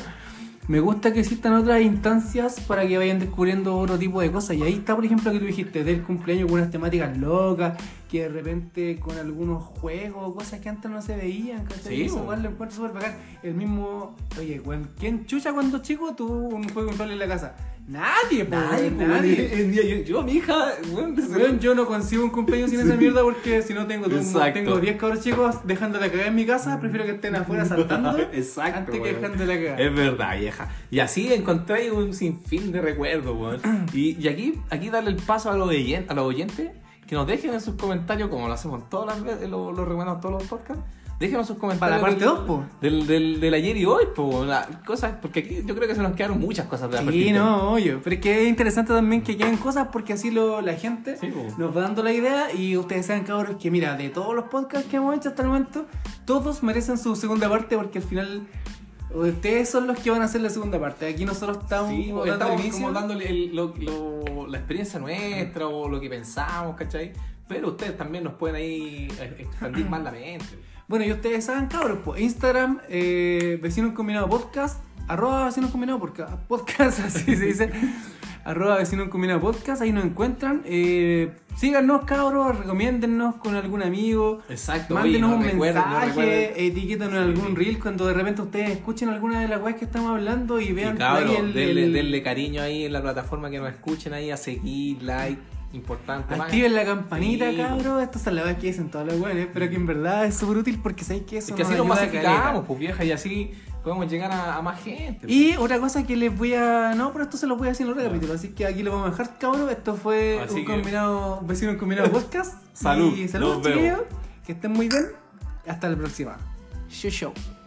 Me gusta que existan otras instancias para que vayan descubriendo otro tipo de cosas. Y ahí está, por ejemplo, que tú dijiste del cumpleaños con unas temáticas locas, que de repente con algunos juegos, cosas que antes no se veían, ¿cachai? Sí, Eso po. igual lo encuentro súper bacán. El mismo, oye, ¿quién chucha cuando chico tuvo un juego control en la casa? Nadie, po, Nadie, pues, nadie. yo, yo, mi hija, desde- Weón, yo no consigo un cumpleaños sin esa mierda porque si no tengo Exacto. tengo 10 cabros chicos dejando la cagada en mi casa, prefiero que estén afuera saltando Exacto, antes que weón. dejando la cagada. Es verdad, vieja. Y así encontré un sinfín de recuerdos, weón. Y, y aquí, aquí darle el paso a los, oyen- a los oyentes que nos dejen en sus comentarios, como lo hacemos todas las veces, lo, lo recomendamos todos los podcasts. Déjenos sus comentarios. Para la parte del- dos, po. Del, del, del ayer y hoy, po. Cosas, porque aquí yo creo que se nos quedaron muchas cosas de la Sí, partida. no, obvio. Pero es que es interesante también que queden cosas porque así lo, la gente Sí, nos va dando la idea y ustedes saben, cabros, que mira, de todos los podcasts que hemos hecho hasta el momento, todos merecen su segunda parte porque al final ustedes son los que van a hacer la segunda parte. Aquí nosotros estamos Sí, estamos como dándole el- lo- lo- la experiencia nuestra o lo que pensamos, ¿cachai? Pero ustedes también nos pueden ahí eh, expandir más la mente. Bueno, y ustedes saben, cabros, pues Instagram, eh, Vecinos Combinado Podcast, arroba Vecinos Combinado Podcast, podcast, así se dice, arroba Vecinos Combinado Podcast, ahí nos encuentran. Eh, síganos, cabros, recomiéndennos con algún amigo. Exacto, Mándenos oye, no un recuerden, no mensaje, recuerden. etiquétanos en algún reel cuando de repente ustedes escuchen alguna de las weas que estamos hablando y vean Y cabros, ahí el, denle, el- denle cariño ahí en la plataforma que nos escuchen ahí a seguir, like, importante. Activen la campanita, Sí, cabros. Estas son las weas que dicen todas las weas, pero que en verdad es súper útil porque sabéis que eso Es que así nos caleta. masificamos, pues vieja, y así podemos llegar a, a más gente. pues. Y otra cosa que les voy a. No, pero esto se lo voy a decir en otro capítulo. Así que aquí lo vamos a dejar, cabrón. Esto fue Así un que- combinado, vecino combinado podcast. Salud, Y salud, nos vemos. chiquillos. Que estén muy bien. Hasta la próxima. Show show.